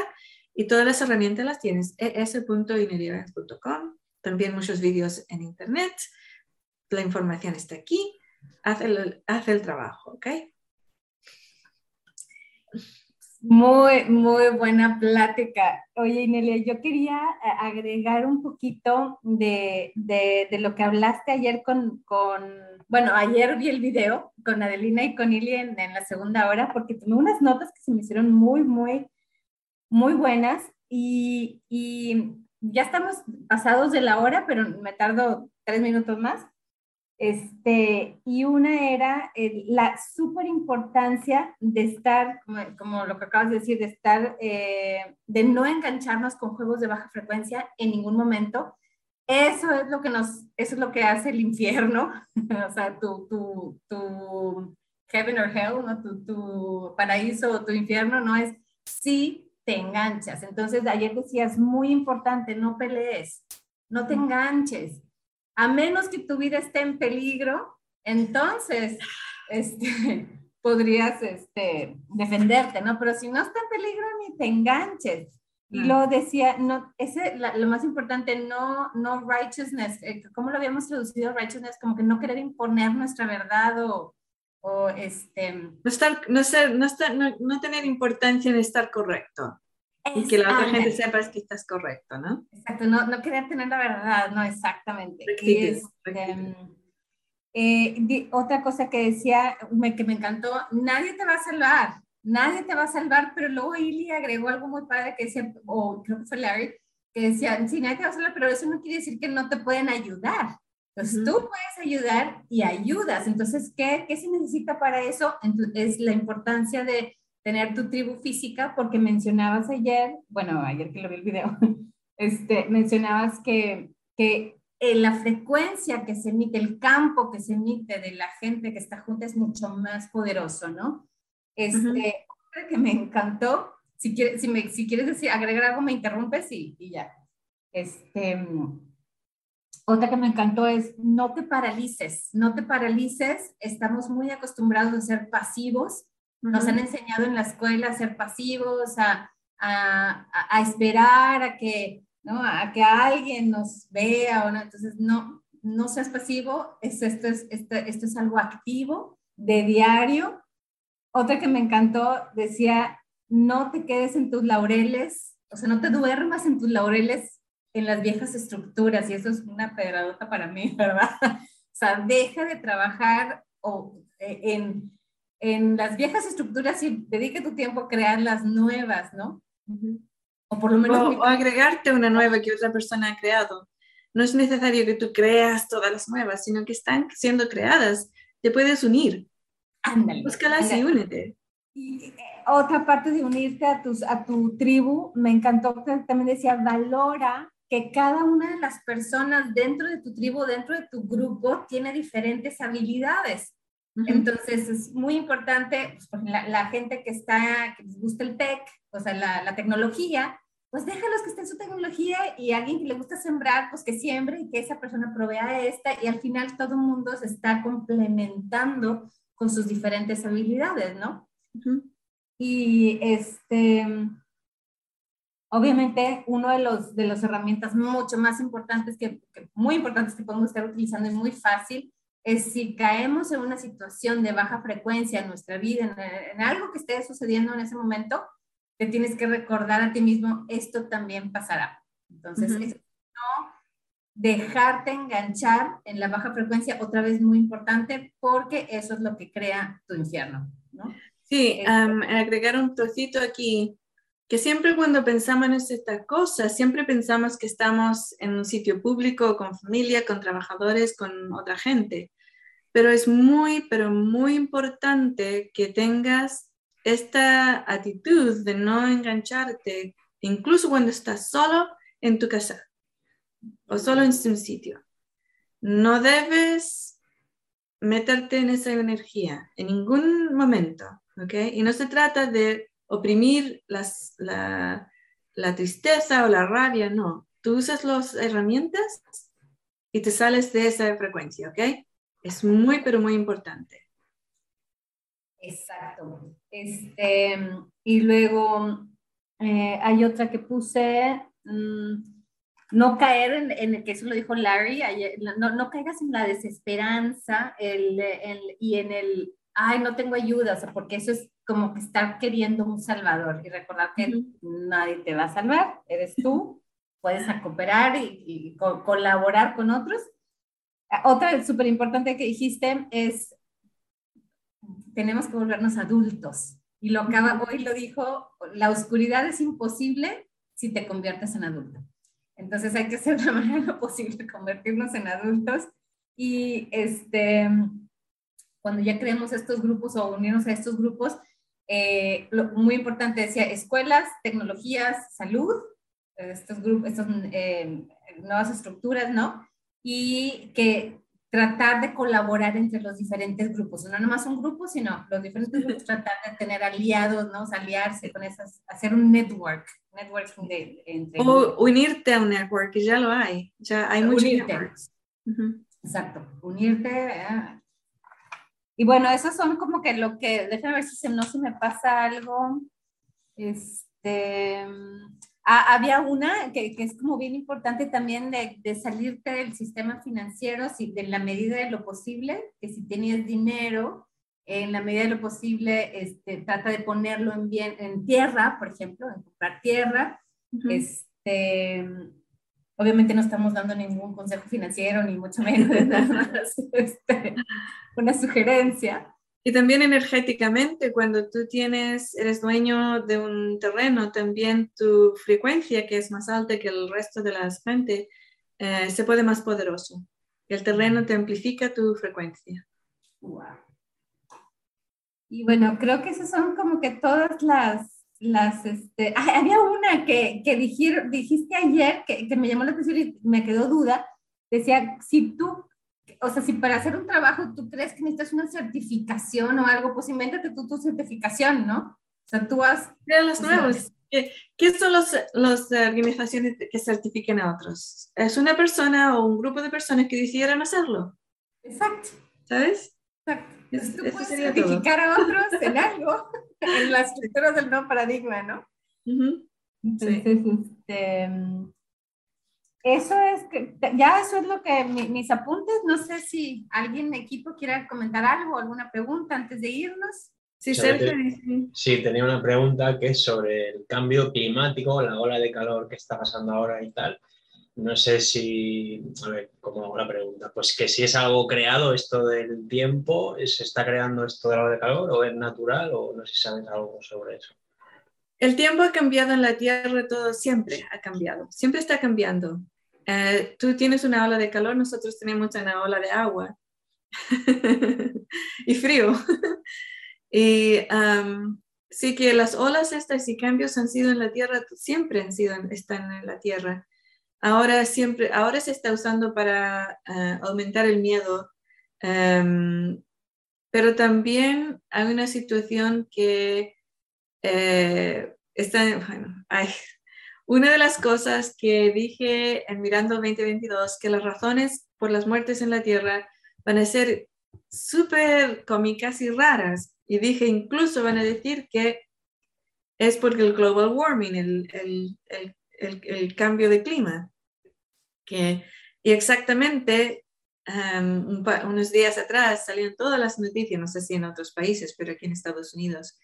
y todas las herramientas las tienes e es.inerievans.com, también muchos vídeos en internet, la información está aquí, haz el, haz el trabajo, ¿ok? Muy, muy buena plática. Oye, Inelia, yo quería eh, agregar un poquito de, de- lo que hablaste ayer con, con, bueno, ayer vi el video con Adelina y con Ili en, en la segunda hora, porque tomé unas notas que se me hicieron muy, muy, muy buenas y, y ya estamos pasados de la hora, pero me tardo tres minutos más. Este, y una era eh, la súper importancia de estar, como, como lo que acabas de decir, de estar, eh, de no engancharnos con juegos de baja frecuencia en ningún momento. Eso es lo que nos, eso es lo que hace el infierno, o sea, tu, tu, tu heaven or hell, ¿no? tu, tu paraíso o tu infierno, no es si te enganchas. Entonces, ayer decías, muy importante, no pelees, no te enganches a menos que tu vida esté en peligro, entonces este, podrías este, defenderte, ¿no? Pero si no está en peligro, ni te enganches. Y Mm. lo decía, no, ese, la- lo más importante, no, no righteousness, eh, ¿cómo lo habíamos traducido righteousness? Como que no querer imponer nuestra verdad o, o este... No, estar, no, ser, no, estar, no, no tener importancia en estar correcto y que la otra gente sepa que estás correcto, ¿no? Exacto, no, no querer tener la verdad, no, exactamente. Este, eh, di- otra cosa que decía, me- que me encantó, nadie te va a salvar, nadie te va a salvar, pero luego Ili agregó algo muy padre que decía, o creo que fue Larry, que decía, sí, nadie te va a salvar, pero eso no quiere decir que no te pueden ayudar. Entonces, Ujú. tú puedes ayudar y ayudas. Entonces, ¿qué, qué se necesita para eso? Entonces, es la importancia de tener tu tribu física, porque mencionabas ayer, bueno, ayer que lo vi el video, este, mencionabas que, que eh, la frecuencia que se emite, el campo que se emite de la gente que está junta es mucho más poderoso, ¿no? Este, Ujú. otra que me encantó, si quieres, si me, si quieres decir, agregar algo, me interrumpes y, y ya. Este, otra que me encantó es no te paralices, no te paralices. Estamos muy acostumbrados a ser pasivos. Nos han enseñado en la escuela a ser pasivos, a, a, a- esperar a que, ¿no? a que alguien nos vea o no. Entonces, no, no seas pasivo. Es, esto, es, esto, esto es algo activo, de diario. Otra que me encantó decía, no te quedes en tus laureles, o sea, no te duermas en tus laureles en las viejas estructuras, y eso es una pedradota para mí, ¿verdad? O sea, deja de trabajar o, eh, en, en las viejas estructuras y dedique tu tiempo a crear las nuevas, ¿no? O por lo menos... O, o agregarte una nueva que otra persona ha creado. No es necesario que tú creas todas las nuevas, sino que están siendo creadas. Te puedes unir. Ándale. Búscalas y ándale. únete. Y eh, otra parte de unirte a, tus, a tu tribu, me encantó que también decía, valora que cada una de las personas dentro de tu tribu, dentro de tu grupo, tiene diferentes habilidades. Entonces es muy importante, pues, por la, la gente que está, que les gusta el tech, o sea, la, la tecnología, pues déjalos que esté en su tecnología y alguien que le gusta sembrar, pues que siembre y que esa persona provea esta y al final todo el mundo se está complementando con sus diferentes habilidades, ¿no? Y este, obviamente, uno de los de las herramientas mucho más importantes que, que muy importantes que podemos estar utilizando y muy fácil es si caemos en una situación de baja frecuencia en nuestra vida, en, en algo que esté sucediendo en ese momento, te tienes que recordar a ti mismo, esto también pasará. Entonces, Ujú. es no dejarte enganchar en la baja frecuencia, otra vez muy importante, porque eso es lo que crea tu infierno, ¿no? Sí, am, agregar un trocito aquí, que siempre cuando pensamos en estas cosas, siempre pensamos que estamos en un sitio público, con familia, con trabajadores, con otra gente. Pero es muy, pero muy importante que tengas esta actitud de no engancharte, incluso cuando estás solo en tu casa o solo en un sitio. No debes meterte en esa energía en ningún momento, ¿ok? Y no se trata de oprimir la, la tristeza o la rabia, no. Tú usas las herramientas y te sales de esa frecuencia, ¿ok? Es muy, pero muy importante. Exacto. Este, y luego eh, hay otra que puse, mm, no caer en, en, que eso lo dijo Larry, ayer, no, no caigas en la desesperanza el, el- y en el, ay, no tengo ayuda, o sea, porque eso es como que estar queriendo un salvador y recordar que nadie te va a salvar, eres tú, puedes cooperar y, y co- colaborar con otros. Otra súper importante que dijiste es tenemos que volvernos adultos. Y lo acaba, hoy lo dijo, la oscuridad es imposible si te conviertes en adulto. Entonces hay que hacer la manera posible convertirnos en adultos y este, cuando ya creemos estos grupos o unirnos a estos grupos, eh, lo, muy importante decía escuelas, tecnologías, salud, estos grupos, estas eh, nuevas estructuras, ¿no? Y que tratar de colaborar entre los diferentes grupos, no nomás un grupo, sino los diferentes grupos, tratar de tener aliados, ¿no? O sea, aliarse con esas, hacer un network, networking de, entre O unirte a un network, que ya lo hay. Ya hay muchos Unirte. networks. Ujú. Exacto, unirte. ¿verdad? Y bueno, esos son como que lo que, déjame ver si se, no se me pasa algo. Este, ah, había una que, que, es como bien importante también de, de, salirte del sistema financiero, si, de la medida de lo posible, que si tenías dinero, en la medida de lo posible, este, trata de ponerlo en, bien, en tierra, por ejemplo, en comprar tierra. Uh -huh. este, obviamente no estamos dando ningún consejo financiero, ni mucho menos, este, una sugerencia. Y también energéticamente, cuando tú tienes, eres dueño de un terreno, también tu frecuencia, que es más alta que el resto de la gente, eh, se puede más poderoso. El terreno te amplifica tu frecuencia. Wow. Y bueno, creo que esas son como que todas las, las este, ay, había una que, que dijir, dijiste ayer que, que, me llamó la atención y me quedó duda, decía, si tú, o sea, si para hacer un trabajo tú crees que necesitas una certificación o algo, pues invéntate tú tu certificación, ¿no? O sea, tú has... Crea las nuevas. ¿Qué, ¿Qué, son las los organizaciones que certifiquen a otros? Es una persona o un grupo de personas que decidieran hacerlo. Exacto. ¿Sabes? Exacto. Es, tú puedes certificar todo. a otros en algo, en las estructuras del nuevo paradigma, ¿no? Uh -huh. Entonces, sí. este, eso es, que, ya eso es lo que mi, mis apuntes, no sé si alguien de equipo quiera comentar algo, alguna pregunta antes de irnos. Sí, Sergio. Sí, tenía una pregunta que es sobre el cambio climático, la ola de calor que está pasando ahora y tal. no sé si, a ver, ¿cómo hago la pregunta? Pues que si es algo creado esto del tiempo, ¿se está creando esto de la de calor o es natural o no sé si sabes algo sobre eso? El tiempo ha cambiado en la Tierra, todo siempre ha cambiado, siempre está cambiando. Eh, tú tienes una ola de calor, nosotros tenemos una ola de agua y frío. y sí que las olas estas y cambios han sido en la Tierra, siempre han sido, están en la Tierra. Ahora siempre, ahora se está usando para eh, aumentar el miedo, em, pero también hay una situación que eh, está, bueno, una de las cosas que dije en Mirando 2022, que las razones por las muertes en la Tierra van a ser súper cómicas y raras. Y dije, incluso van a decir que es porque el global warming, el, el, cambio de clima. Que, y exactamente um, unos días atrás salieron todas las noticias, no sé si en otros países, pero aquí en Estados Unidos,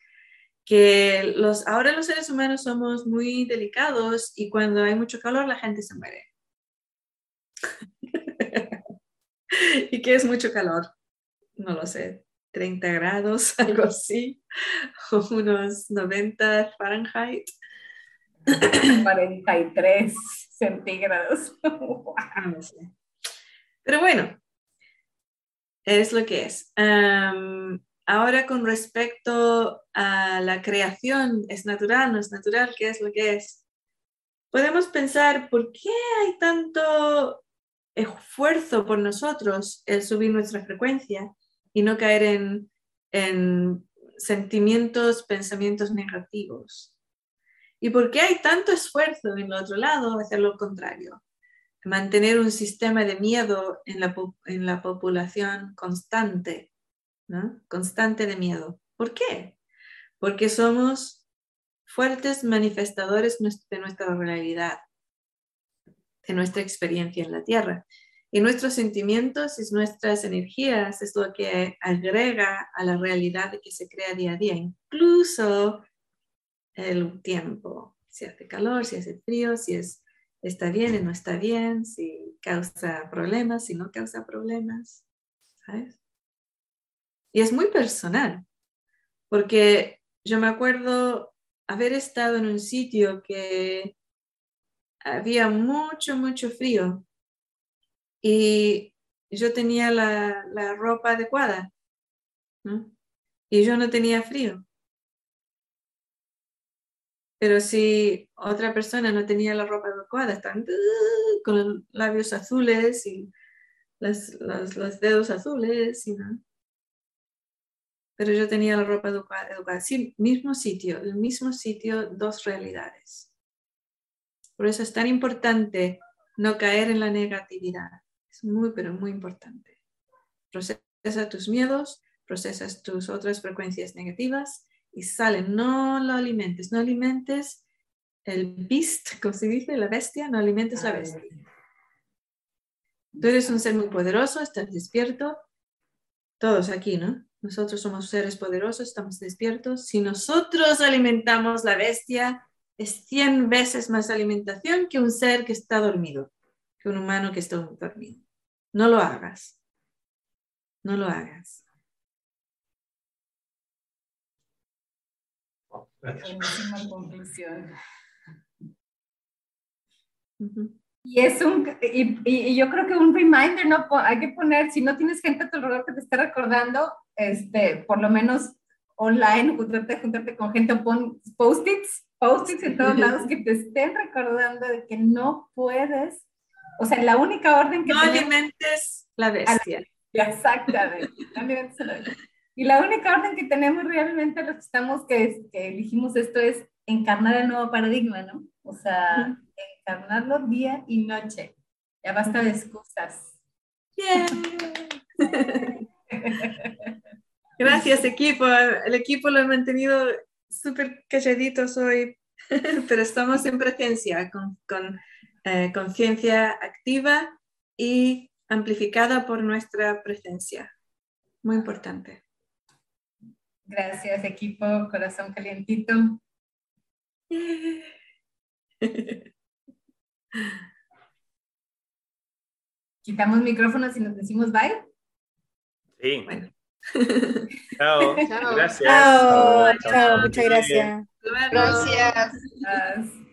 que los, ahora los seres humanos somos muy delicados y cuando hay mucho calor la gente se muere. ¿Y qué es mucho calor? No lo sé, 30 grados, algo así, o unos 90 Fahrenheit. 43 centígrados. No sé. Pero bueno, es lo que es. Ahora con respecto a la creación, ¿es natural, no es natural? ¿Qué es lo que es? Podemos pensar, ¿por qué hay tanto esfuerzo por nosotros el subir nuestra frecuencia y no caer en, en sentimientos, pensamientos negativos? ¿Y por qué hay tanto esfuerzo en el otro lado hacer lo contrario? Mantener un sistema de miedo en la población constante constante de miedo. ¿Por qué? Porque somos fuertes manifestadores de nuestra realidad, de nuestra experiencia en la Tierra. Y nuestros sentimientos y nuestras energías es lo que agrega a la realidad que se crea día a día, incluso el tiempo, si hace calor, si hace frío, si es, está bien o no está bien, si causa problemas, si no causa problemas, ¿sabes? Y es muy personal, porque yo me acuerdo haber estado en un sitio que había mucho, mucho frío y yo tenía la, ropa adecuada y yo no tenía frío. Pero si otra persona no tenía la ropa adecuada, están con los labios azules y los, dedos azules, y, ¿no? Pero yo tenía la ropa educada. Sí, mismo sitio, el mismo sitio, dos realidades. Por eso es tan importante no caer en la negatividad. Es muy, pero muy importante. Procesa tus miedos, procesas tus otras frecuencias negativas y salen. No lo alimentes, no alimentes el beast, como se dice, la bestia, no alimentes la bestia. Tú eres un ser muy poderoso, estás despierto. Todos aquí, ¿no? Nosotros somos seres poderosos, estamos despiertos. Si nosotros alimentamos la bestia, es 100 veces más alimentación que un ser que está dormido, que un humano que está dormido. No lo hagas. No lo hagas. Buenísima conclusión. Y es un, y, yo creo que un reminder, ¿no? Hay que poner, si no tienes gente a tu alrededor que te esté recordando, este, por lo menos online, juntarte, juntarte con gente, pon post-its, post-its en todos lados que te estén recordando de que no puedes, o sea, la única orden que... No alimentes la bestia. Exactamente, Y la única orden que tenemos realmente los que estamos, que, que elegimos esto es encarnar el nuevo paradigma, ¿no? O sea, encarnarlo día y noche. Ya basta de excusas. Gracias equipo. El equipo lo ha mantenido súper calladitos hoy, pero estamos en presencia, con, eh, conciencia activa y amplificada por nuestra presencia. Muy importante. Gracias equipo, corazón calientito. quitamos micrófonos y nos decimos bye. Sí. Bueno. Chao. Chao. Gracias. Chao, Chao. chao, muchas gracias. Gracias. Adiós.